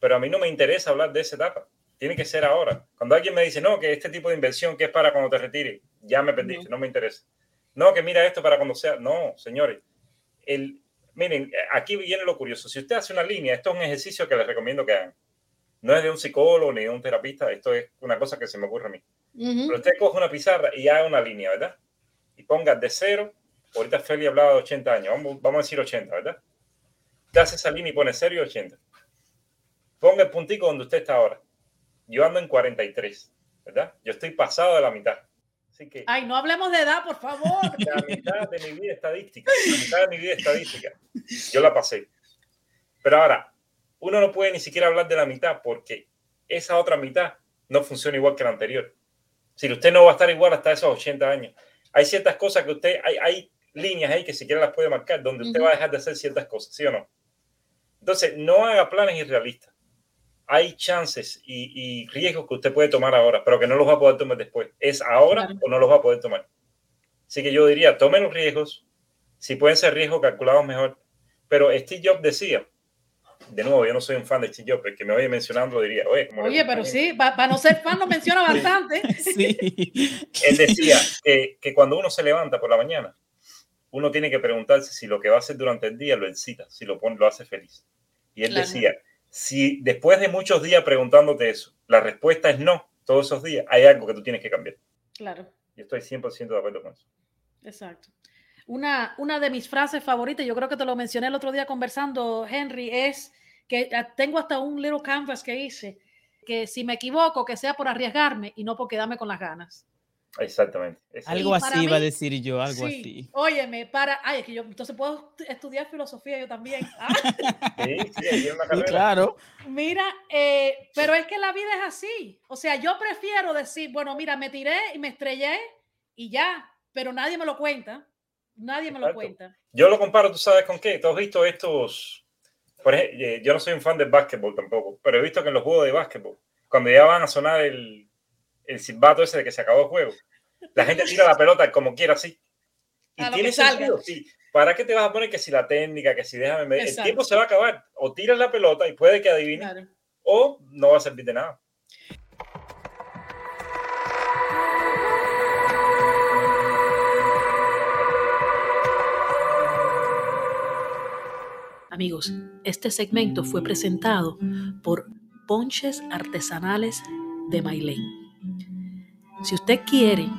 pero a mí no me interesa hablar de esa etapa tiene que ser ahora. Cuando alguien me dice, no, que este tipo de inversión que es para cuando te retires, ya me perdiste, no, me interesa. No, que mira esto para cuando sea. No, señores. El, Miren, aquí viene lo curioso. Si usted hace una línea, esto es un ejercicio que les recomiendo que hagan. No es de un psicólogo ni de un terapista, esto es una cosa que se me ocurre a mí. Pero usted coge una pizarra y haga una línea, ¿verdad? Y ponga de cero, ahorita Feli hablaba de 80 años, vamos, vamos a decir 80, ¿verdad? Usted hace esa línea y pone cero y 80. Ponga el puntico donde usted está ahora. Yo ando en 43, ¿verdad? Yo estoy pasado de la mitad. Así que, Ay, no hablemos de edad, por favor. [laughs] La mitad de mi vida estadística, la mitad de mi vida estadística, yo la pasé. Pero ahora, uno no puede ni siquiera hablar de la mitad porque esa otra mitad no funciona igual que la anterior. Si usted no va a estar igual hasta esos 80 años. Hay ciertas cosas que usted, hay, hay líneas ahí que siquiera las puede marcar donde usted va a dejar de hacer ciertas cosas, ¿sí o no? Entonces, no haga planes irrealistas. Hay chances y, y riesgos que usted puede tomar ahora, pero que no los va a poder tomar después. ¿Es ahora claro. o no los va a poder tomar? Así que yo diría, tomen los riesgos. Si pueden ser riesgos calculados, mejor. Pero Steve Jobs decía, de nuevo, yo no soy un fan de Steve Jobs, pero que me oye mencionando diría, oye, oye pero sí, para no ser fan lo menciona [laughs] bastante. Sí. Él decía que, que, cuando uno se levanta por la mañana, uno tiene que preguntarse si lo que va a hacer durante el día lo excita, si lo, pone, lo hace feliz. Y él claro. decía, si después de muchos días preguntándote eso, la respuesta es no, todos esos días, hay algo que tú tienes que cambiar. Claro. Y estoy 100% de acuerdo con eso. Exacto. Una, una de mis frases favoritas, yo creo que te lo mencioné el otro día conversando, Henry, es que tengo hasta un little canvas que hice, que si me equivoco, que sea por arriesgarme y no por quedarme con las ganas. Exactamente. Algo así iba a decir yo, algo sí, así. Óyeme, para, ay, es que yo entonces puedo estudiar filosofía yo también. [laughs] ¿Ah? Sí, sí, una carrera. claro. Mira, eh, pero es que la vida es así. O sea, yo prefiero decir, bueno, mira, me tiré y me estrellé y ya, pero nadie me lo cuenta. Nadie me Exacto. lo cuenta. Yo lo comparo, tú sabes con qué. Tú has visto estos. Por ejemplo, eh, yo no soy un fan del básquetbol tampoco, pero he visto que en los juegos de básquetbol, cuando ya van a sonar el, el silbato ese de que se acabó el juego, la gente tira la pelota como quiera así. Y A tiene sentido, sí. ¿Para qué te vas a poner que si la técnica, que si déjame ver? El Exacto. tiempo se va a acabar. O tiras la pelota y puede que adivines, Claro. o no va a servir de nada. Amigos, este segmento fue presentado por Ponches Artesanales de Mailén. Si usted quiere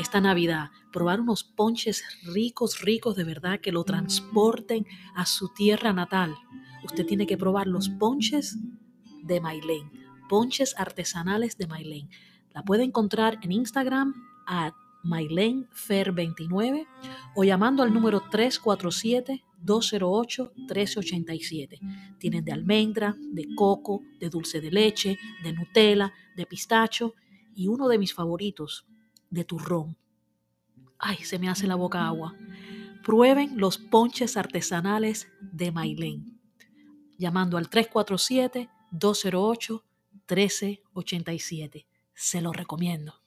esta Navidad probar unos ponches ricos, ricos de verdad que lo transporten a su tierra natal, usted tiene que probar los ponches de Mailén, ponches artesanales de Mailén. La puede encontrar en Instagram a mailenfer29 o llamando al número 347 208-1387. Tienen de almendra, de coco, de dulce de leche, de Nutella, de pistacho y uno de mis favoritos, de turrón. Ay, se me hace la boca agua. Prueben los ponches artesanales de Mailén, llamando al 347-208-1387. Se lo recomiendo.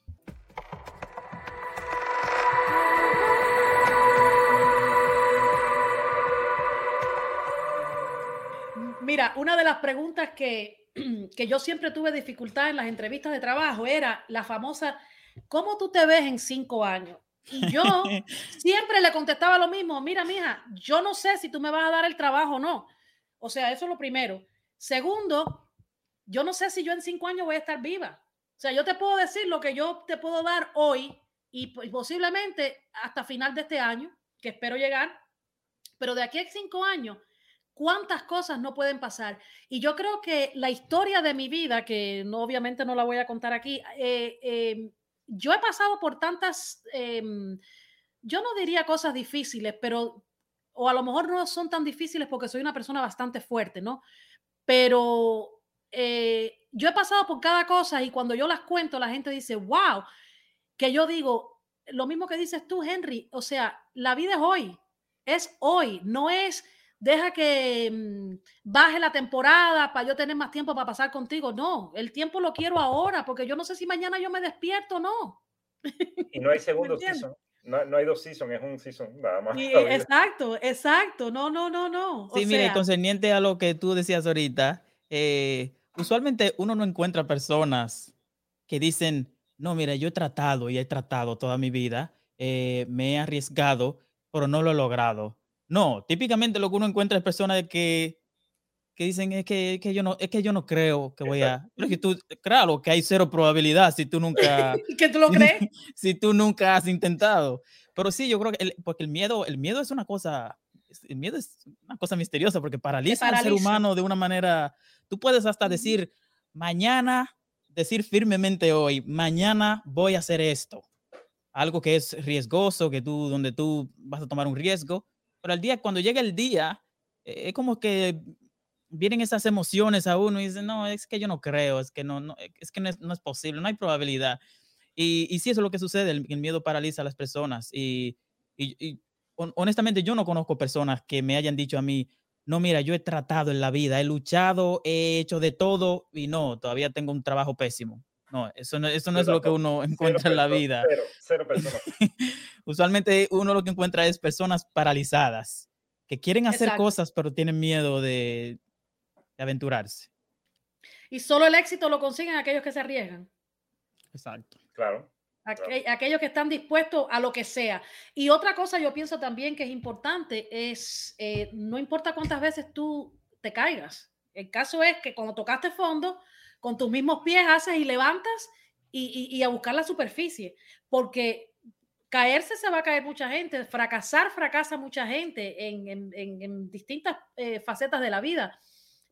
Mira, una de las preguntas que, [clears throat] que yo siempre tuve dificultad en las entrevistas de trabajo era la famosa, ¿cómo tú te ves en cinco años? Y yo [laughs] siempre le contestaba lo mismo, mira, mija, yo no sé si tú me vas a dar el trabajo o no. O sea, eso es lo primero. Segundo, yo no sé si yo en cinco años voy a estar viva. O sea, yo te puedo decir lo que yo te puedo dar hoy y posiblemente hasta final de este año, que espero llegar, pero de aquí a cinco años, cuántas cosas no pueden pasar. Y yo creo que la historia de mi vida, que no, obviamente no la voy a contar aquí, eh, eh, yo he pasado por tantas, eh, yo no diría cosas difíciles, pero, o a lo mejor no son tan difíciles porque soy una persona bastante fuerte, ¿no? Pero eh, yo he pasado por cada cosa y cuando yo las cuento, la gente dice, wow, que yo digo, lo mismo que dices tú, Henry, o sea, la vida es hoy, es hoy, no es deja que mmm, baje la temporada para yo tener más tiempo para pasar contigo. No, el tiempo lo quiero ahora, porque yo no sé si mañana yo me despierto o no. Y no hay [laughs] segundo season. No, no, hay dos seasons, es un season nada más. Sí, [laughs] exacto, exacto. No, no, no, no. Sí, o mire, sea, concerniente a lo que tú decías ahorita, eh, usualmente uno no encuentra personas que dicen, no, mira, yo he tratado y he tratado toda mi vida, eh, me he arriesgado, pero no lo he logrado No, típicamente lo que uno encuentra es personas que, que dicen es que, que, yo no, es que yo no creo que voy a... Pero que tú, claro, que hay cero probabilidad si tú nunca... [laughs] ¿Que tú lo crees? [laughs] si tú nunca has intentado. Pero sí, yo creo que el, porque el miedo, el miedo es una cosa, el miedo es una cosa misteriosa porque paraliza, al ser humano de una manera, tú puedes hasta decir, mañana, decir firmemente hoy, mañana voy a hacer esto. Algo que es riesgoso, que tú, donde tú vas a tomar un riesgo, pero al día, cuando llega el día, eh, es como que vienen esas emociones a uno y dicen, no, es que yo no creo, es que no, no es que no es posible, no hay probabilidad. Y, y sí, eso es lo que sucede, el, miedo paraliza a las personas. Y, y, honestamente yo no conozco personas que me hayan dicho a mí, no, mira, yo he tratado en la vida, he luchado, he hecho de todo y no, todavía tengo un trabajo pésimo. No, eso no, eso no es lo que uno encuentra en la vida. Cero, cero [laughs] personas. Usualmente uno lo que encuentra es personas paralizadas, que quieren hacer cosas, pero tienen miedo de, de aventurarse. Y solo el éxito lo consiguen aquellos que se arriesgan. Exacto. Claro. Aquellos que están dispuestos a lo que sea. Y otra cosa yo pienso también que es importante es, eh, no importa cuántas veces tú te caigas. El caso es que cuando tocaste fondo, con tus mismos pies haces y levantas y, a buscar la superficie. Porque caerse se va a caer mucha gente, fracasar fracasa mucha gente en, distintas eh, facetas de la vida.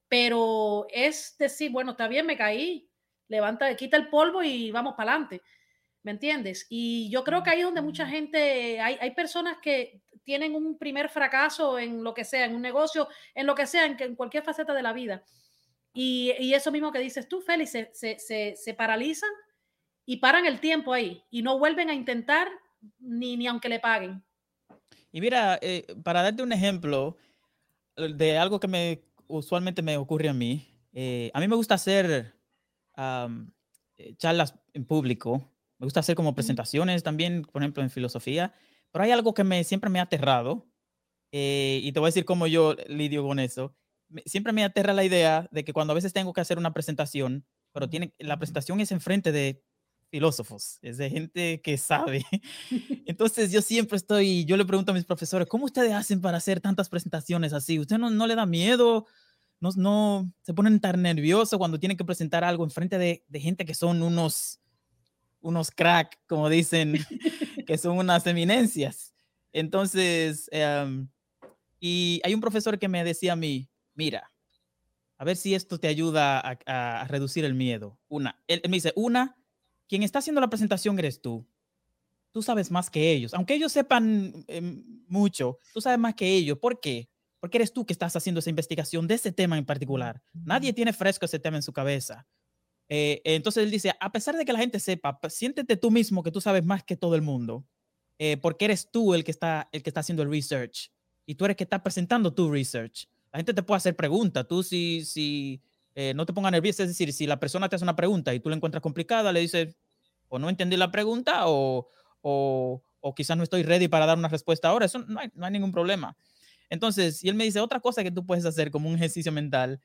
Pero es decir, bueno, está bien, me caí, levanta, quita el polvo y vamos para adelante. ¿Me entiendes? Y yo creo que ahí es donde mucha gente, hay, hay, personas que tienen un primer fracaso en lo que sea, en un negocio, en lo que sea, en, en cualquier faceta de la vida. Y, y, eso mismo que dices tú, Félix, se, se, se, se, paralizan y paran el tiempo ahí y no vuelven a intentar ni, ni aunque le paguen. Y mira, eh, para darte un ejemplo de algo que me usualmente me ocurre a mí, eh, a mí me gusta hacer eh, charlas en público. Me gusta hacer como presentaciones también, por ejemplo, en filosofía. Pero hay algo que me, siempre me ha aterrado. Eh, y te voy a decir cómo yo lidio con eso. Siempre me aterra la idea de que cuando a veces tengo que hacer una presentación, pero tiene, la presentación es enfrente de filósofos, es de gente que sabe. [laughs] [laughs] Entonces yo siempre estoy, yo le pregunto a mis profesores, ¿cómo ustedes hacen para hacer tantas presentaciones así? ¿Usted no, no le da miedo? no, no se ponen tan nerviosos cuando tienen que presentar algo en frente de, de gente que son unos, unos crack, como dicen, [laughs] que son unas eminencias. Entonces, em, y hay un profesor que me decía a mí, mira, a ver si esto te ayuda a, a reducir el miedo. Una, él, me dice, una, quien está haciendo la presentación eres tú. Tú sabes más que ellos. Aunque ellos sepan em, mucho, tú sabes más que ellos. ¿Por qué? porque eres tú que estás haciendo esa investigación de ese tema en particular. Nadie tiene fresco ese tema en su cabeza. Eh, entonces él dice, a pesar de que la gente sepa, siéntete tú mismo que tú sabes más que todo el mundo, eh, porque eres tú el que, está, el que está haciendo el research y tú eres el que está presentando tu research. La gente te puede hacer preguntas, tú si, si eh, no te pongas nervioso, es decir, si la persona te hace una pregunta y tú la encuentras complicada, le dices, o no entendí la pregunta o, o, o quizás no estoy ready para dar una respuesta ahora, eso no hay, no hay ningún problema. Entonces, y él me dice, otra cosa que tú puedes hacer como un ejercicio mental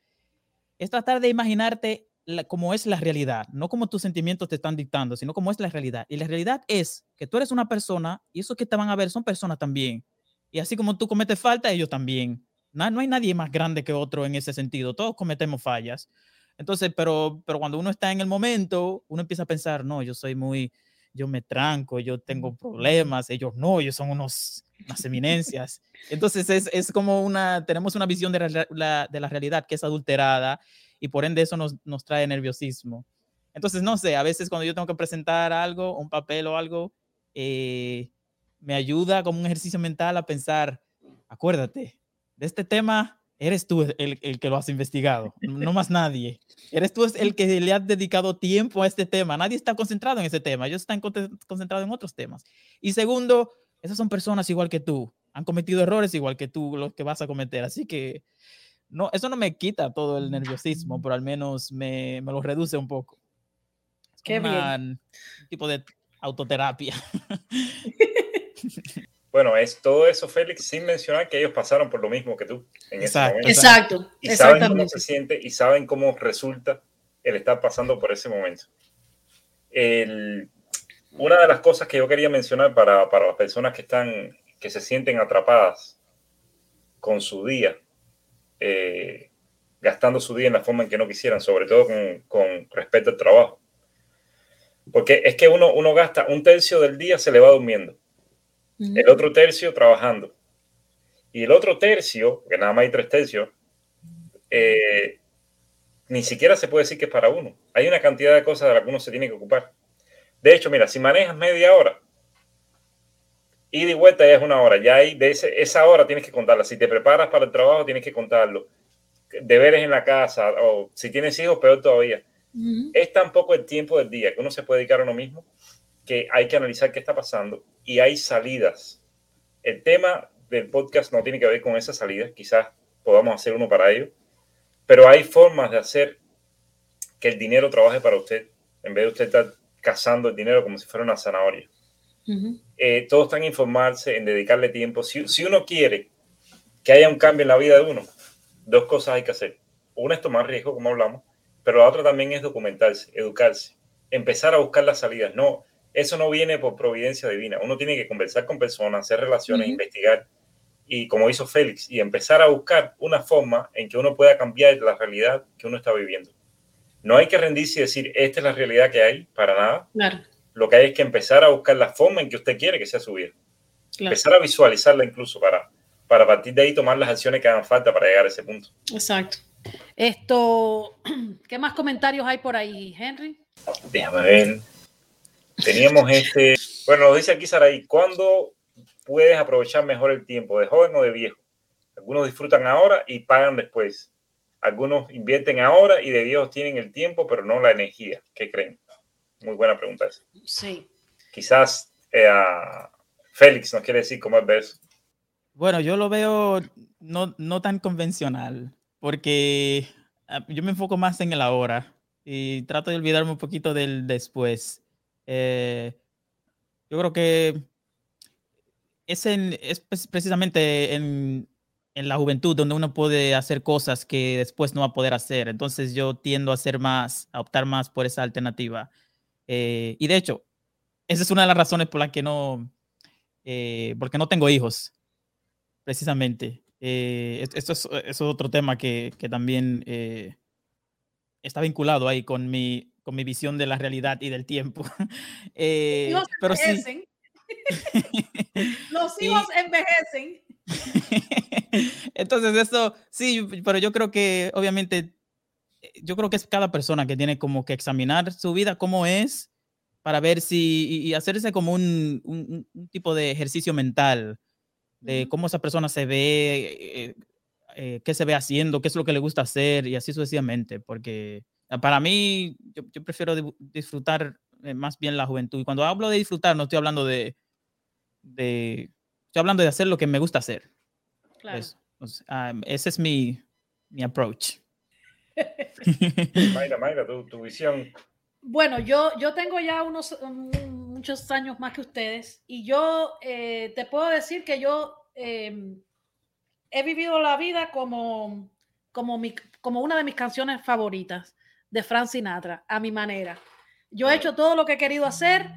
es tratar de imaginarte cómo es la realidad, no como tus sentimientos te están dictando, sino cómo es la realidad. Y la realidad es que tú eres una persona y esos que te van a ver son personas también. Y así como tú cometes falta, ellos también. No, no hay nadie más grande que otro en ese sentido. Todos cometemos fallas. Entonces, pero, pero cuando uno está en el momento, uno empieza a pensar, no, yo soy muy, yo me tranco, yo tengo problemas, ellos no, ellos son unos, unas eminencias. Entonces es, es, como una, tenemos una visión de la, de la realidad que es adulterada y por ende eso nos, nos trae nerviosismo. Entonces, no sé, a veces cuando yo tengo que presentar algo, un papel o algo, eh, me ayuda como un ejercicio mental a pensar, acuérdate, de este tema eres tú el, el, que lo has investigado, no más nadie. Eres tú el que le has dedicado tiempo a este tema. Nadie está concentrado en ese tema, ellos están concentrados en otros temas. Y segundo, esas son personas igual que tú, han cometido errores igual que tú, los que vas a cometer. Así que no, eso no me quita todo el nerviosismo, pero al menos me, me lo reduce un poco. Qué bien. Un tipo de autoterapia. [laughs] Bueno, es todo eso, Félix, sin mencionar que ellos pasaron por lo mismo que tú en exacto, ese momento. Exacto. Y saben cómo se siente y saben cómo resulta el estar pasando por ese momento. El, una de las cosas que yo quería mencionar para, para las personas que están, que se sienten atrapadas con su día, eh, gastando su día en la forma en que no quisieran, sobre todo con, con respecto al trabajo. Porque es que uno, uno gasta un tercio del día, se le va durmiendo, el otro tercio trabajando, y el otro tercio, que nada más hay tres tercios, eh, ni siquiera se puede decir que es para uno. Hay una cantidad de cosas de las que uno se tiene que ocupar. De hecho, mira, si manejas media hora, ida y vuelta ya es una hora. Ya hay de esa hora tienes que contarla. Si te preparas para el trabajo, tienes que contarlo. Deberes en la casa, o si tienes hijos, peor todavía. Es tan poco el tiempo del día que uno se puede dedicar a uno mismo que hay que analizar qué está pasando y hay salidas. El tema del podcast no tiene que ver con esas salidas, quizás podamos hacer uno para ello, pero hay formas de hacer que el dinero trabaje para usted, en vez de usted estar cazando el dinero como si fuera una zanahoria. Eh, todos están en informarse, en dedicarle tiempo. Si, si uno quiere que haya un cambio en la vida de uno, dos cosas hay que hacer. Una es tomar riesgo, como hablamos, pero la otra también es documentarse, educarse, empezar a buscar las salidas. No, eso no viene por providencia divina. Uno tiene que conversar con personas, hacer relaciones, investigar y como hizo Félix, y empezar a buscar una forma en que uno pueda cambiar la realidad que uno está viviendo. No hay que rendirse y decir, esta es la realidad que hay, para nada. Lo que hay es que empezar a buscar la forma en que usted quiere que sea su vida. Empezar a visualizarla incluso para, para partir de ahí tomar las acciones que hagan falta para llegar a ese punto. Exacto. Esto, [clears throat] ¿qué más comentarios hay por ahí, Henry? Déjame ver. Teníamos este, bueno, nos dice aquí Saraí, ¿cuándo puedes aprovechar mejor el tiempo, de joven o de viejo. Algunos disfrutan ahora y pagan después. Algunos invierten ahora y de viejos tienen el tiempo, pero no la energía. ¿Qué creen? Muy buena pregunta esa. Sí. Quizás eh, Félix nos quiere decir cómo es ver Bueno, yo lo veo no, no tan convencional, porque ah, yo me enfoco más en el ahora y trato de olvidarme un poquito del después. Eh, yo creo que es, es precisamente en, en, la juventud donde uno puede hacer cosas que después no va a poder hacer. Entonces yo tiendo a hacer más, a optar más por esa alternativa. Eh, y de hecho, esa es una de las razones por las que no, eh, porque no tengo hijos, precisamente. Eh, esto es, es, otro tema que, que también está vinculado ahí con mi, con mi visión de la realidad y del tiempo. [laughs] pero sí, [laughs] Los hijos envejecen. [laughs] Entonces, eso sí, pero yo creo que obviamente, eh, yo creo que es cada persona que tiene como que examinar su vida, cómo es, para ver si, y hacerse como un, un, tipo de ejercicio mental de cómo esa persona se ve, eh, eh, qué se ve haciendo, qué es lo que le gusta hacer y así sucesivamente, porque para mí yo, yo prefiero disfrutar más bien la juventud. Y cuando hablo de disfrutar, no estoy hablando de, de, estoy hablando de hacer lo que me gusta hacer. Claro. Ah, ese es mi, mi approach. Mayra, Mayra, tu, visión. Bueno, yo, yo tengo ya unos muchos años más que ustedes y yo eh, te puedo decir que yo em, he vivido la vida como, como, mi, como una de mis canciones favoritas de Frank Sinatra, a mi manera. Yo he hecho todo lo que he querido hacer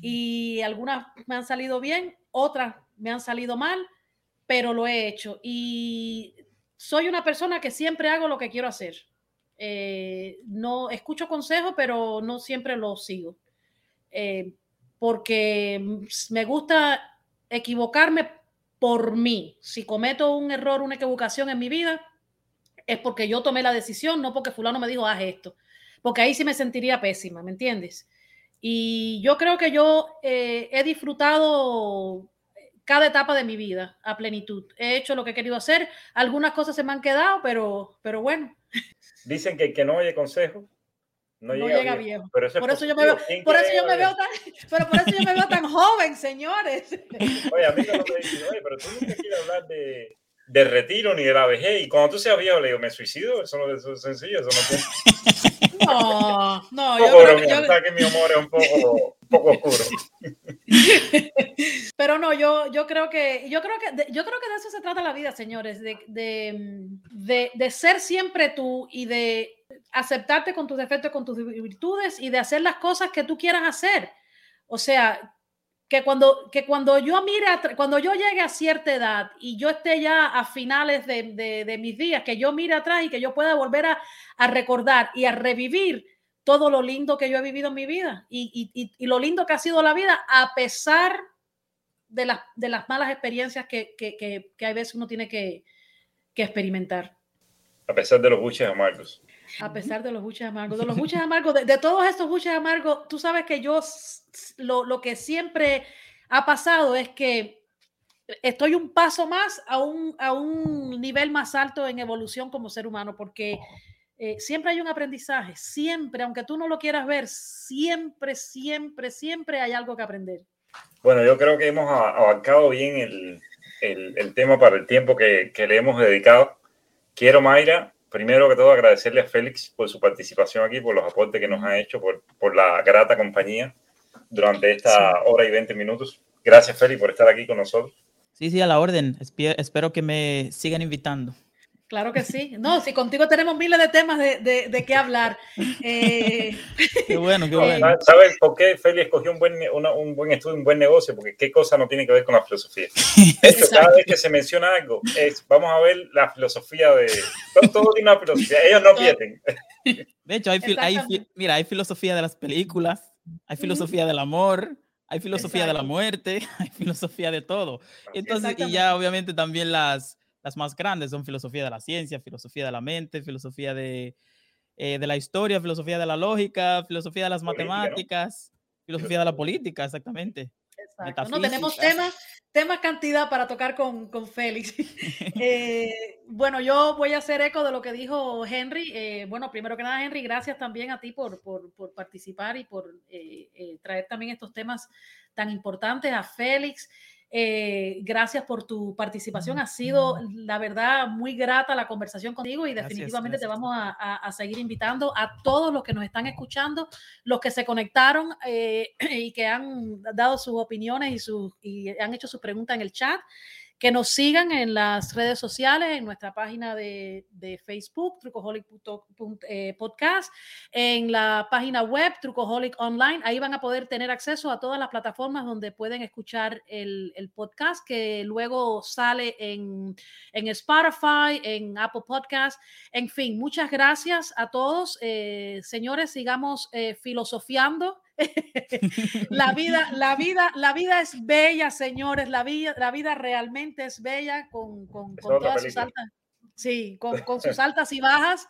y algunas me han salido bien, otras me han salido mal, pero lo he hecho. Y soy una persona que siempre hago lo que quiero hacer. Eh, no escucho consejos, pero no siempre los sigo. Eh, porque me gusta equivocarme por mí. Si cometo un error, una equivocación en mi vida, es porque yo tomé la decisión, no porque fulano me dijo, haz esto. Porque ahí sí me sentiría pésima, ¿me entiendes? Y yo creo que yo eh, he disfrutado cada etapa de mi vida a plenitud. He hecho lo que he querido hacer. Algunas cosas se me han quedado, pero, pero bueno. Dicen que el que no oye consejo no, llega, viejo. por eso yo me veo, por eso yo me veo tan, pero por eso yo me veo tan joven, señores. Oye, a mí no me dicen, oye, pero tú nunca quieres hablar de, de retiro ni de la vejez. Y cuando tú seas viejo, le digo, ¿me suicido? Eso no es sencillo, eso no [laughs] No, no, yo creo que, yo... que mi humor es un poco, un poco oscuro. [laughs] Pero no, yo, yo creo que yo creo que yo creo que de eso se trata la vida, señores, de, de, de, de ser siempre tú y de aceptarte con tus defectos, con tus virtudes y de hacer las cosas que tú quieras hacer. O sea, que cuando, que cuando yo mire, cuando yo llegue a cierta edad y yo esté ya a finales de, mis días, que yo mire atrás y que yo pueda volver a, recordar y a revivir todo lo lindo que yo he vivido en mi vida y, lo lindo que ha sido la vida a pesar de, las, de las malas experiencias que, que, que, a veces uno tiene que, experimentar. A pesar de los buches amargos. A pesar de los buches amargos. De los buches [laughs] amargos, de, todos estos buches amargos, tú sabes que yo lo, lo, que siempre ha pasado es que estoy un paso más a un, a un nivel más alto en evolución como ser humano, porque eh, siempre hay un aprendizaje, siempre, aunque tú no lo quieras ver, siempre, siempre, siempre hay algo que aprender. Bueno, yo creo que hemos abarcado bien el, el, el tema para el tiempo que, que le hemos dedicado. Quiero, Mayra, primero que todo agradecerle a Félix por su participación aquí, por los aportes que nos ha hecho, por, por la grata compañía durante esta hora y 20 minutos. Gracias, Félix, por estar aquí con nosotros. Sí, sí, a la orden. Espero que me sigan invitando. Claro que sí. No, si contigo tenemos miles de temas de, de, qué hablar. Eh, [laughs] qué bueno, qué bueno. ¿Sabes por qué Félix escogió un buen, un buen estudio, un buen negocio? Porque qué cosa no tiene que ver con la filosofía. [laughs] cada vez que se menciona algo, es, vamos a ver la filosofía de... Todo, tiene una filosofía, ellos no pierden. De hecho, hay, hay, mira, hay filosofía de las películas, hay filosofía del amor, hay filosofía de la muerte, [laughs] hay filosofía de todo. Entonces, y ya obviamente también las las más grandes son filosofía de la ciencia, filosofía de la mente, filosofía de, eh, de la historia, filosofía de la lógica, filosofía de las matemáticas, filosofía de la política, exactamente. Exacto. No tenemos temas, temas cantidad para tocar con, con Félix. [laughs] Eh, bueno, yo voy a hacer eco de lo que dijo Henry. Eh, bueno, primero que nada, Henry, gracias también a ti por, por, por participar y por traer también estos temas tan importantes a Félix. Eh, gracias por tu participación. Ha sido, la verdad, muy grata la conversación contigo y definitivamente te vamos a, seguir invitando a todos los que nos están escuchando, los que se conectaron eh, [clears throat] y que han dado sus opiniones y, sus, y han hecho sus preguntas en el chat que nos sigan en las redes sociales, en nuestra página de, de Facebook, Trucoholic eh, en la página web Trucoholic Online. Ahí van a poder tener acceso a todas las plataformas donde pueden escuchar el, el podcast, que luego sale en, en, Spotify, en Apple Podcast. En fin, muchas gracias a todos. Eh, señores, sigamos eh, filosofiando [laughs] la vida, la vida, la vida es bella, señores. La vida, la vida realmente es bella con, con, todas sus altas, sí, con, con sus [laughs] altas y bajas.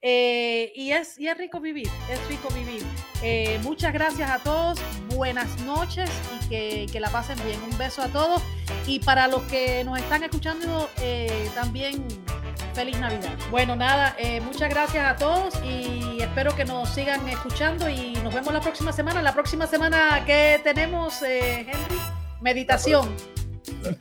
Eh, y, es, y es rico vivir, es rico vivir. Eh, muchas gracias a todos, buenas noches y que, que, la pasen bien. Un beso a todos. Y para los que nos están escuchando, eh, también feliz Navidad. Bueno, nada, eh, muchas gracias a todos y espero que nos sigan escuchando y nos vemos la próxima semana. La próxima semana que tenemos, eh, Henry, meditación.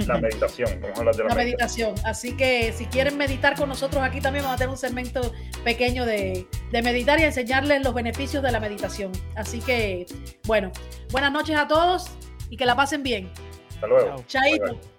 La, meditación, vamos a hablar de la, meditación. Así que si quieren meditar con nosotros aquí también vamos a tener un segmento pequeño de, de meditar y enseñarles los beneficios de la meditación. Así que, bueno, buenas noches a todos y que la pasen bien. Hasta luego. Chaito.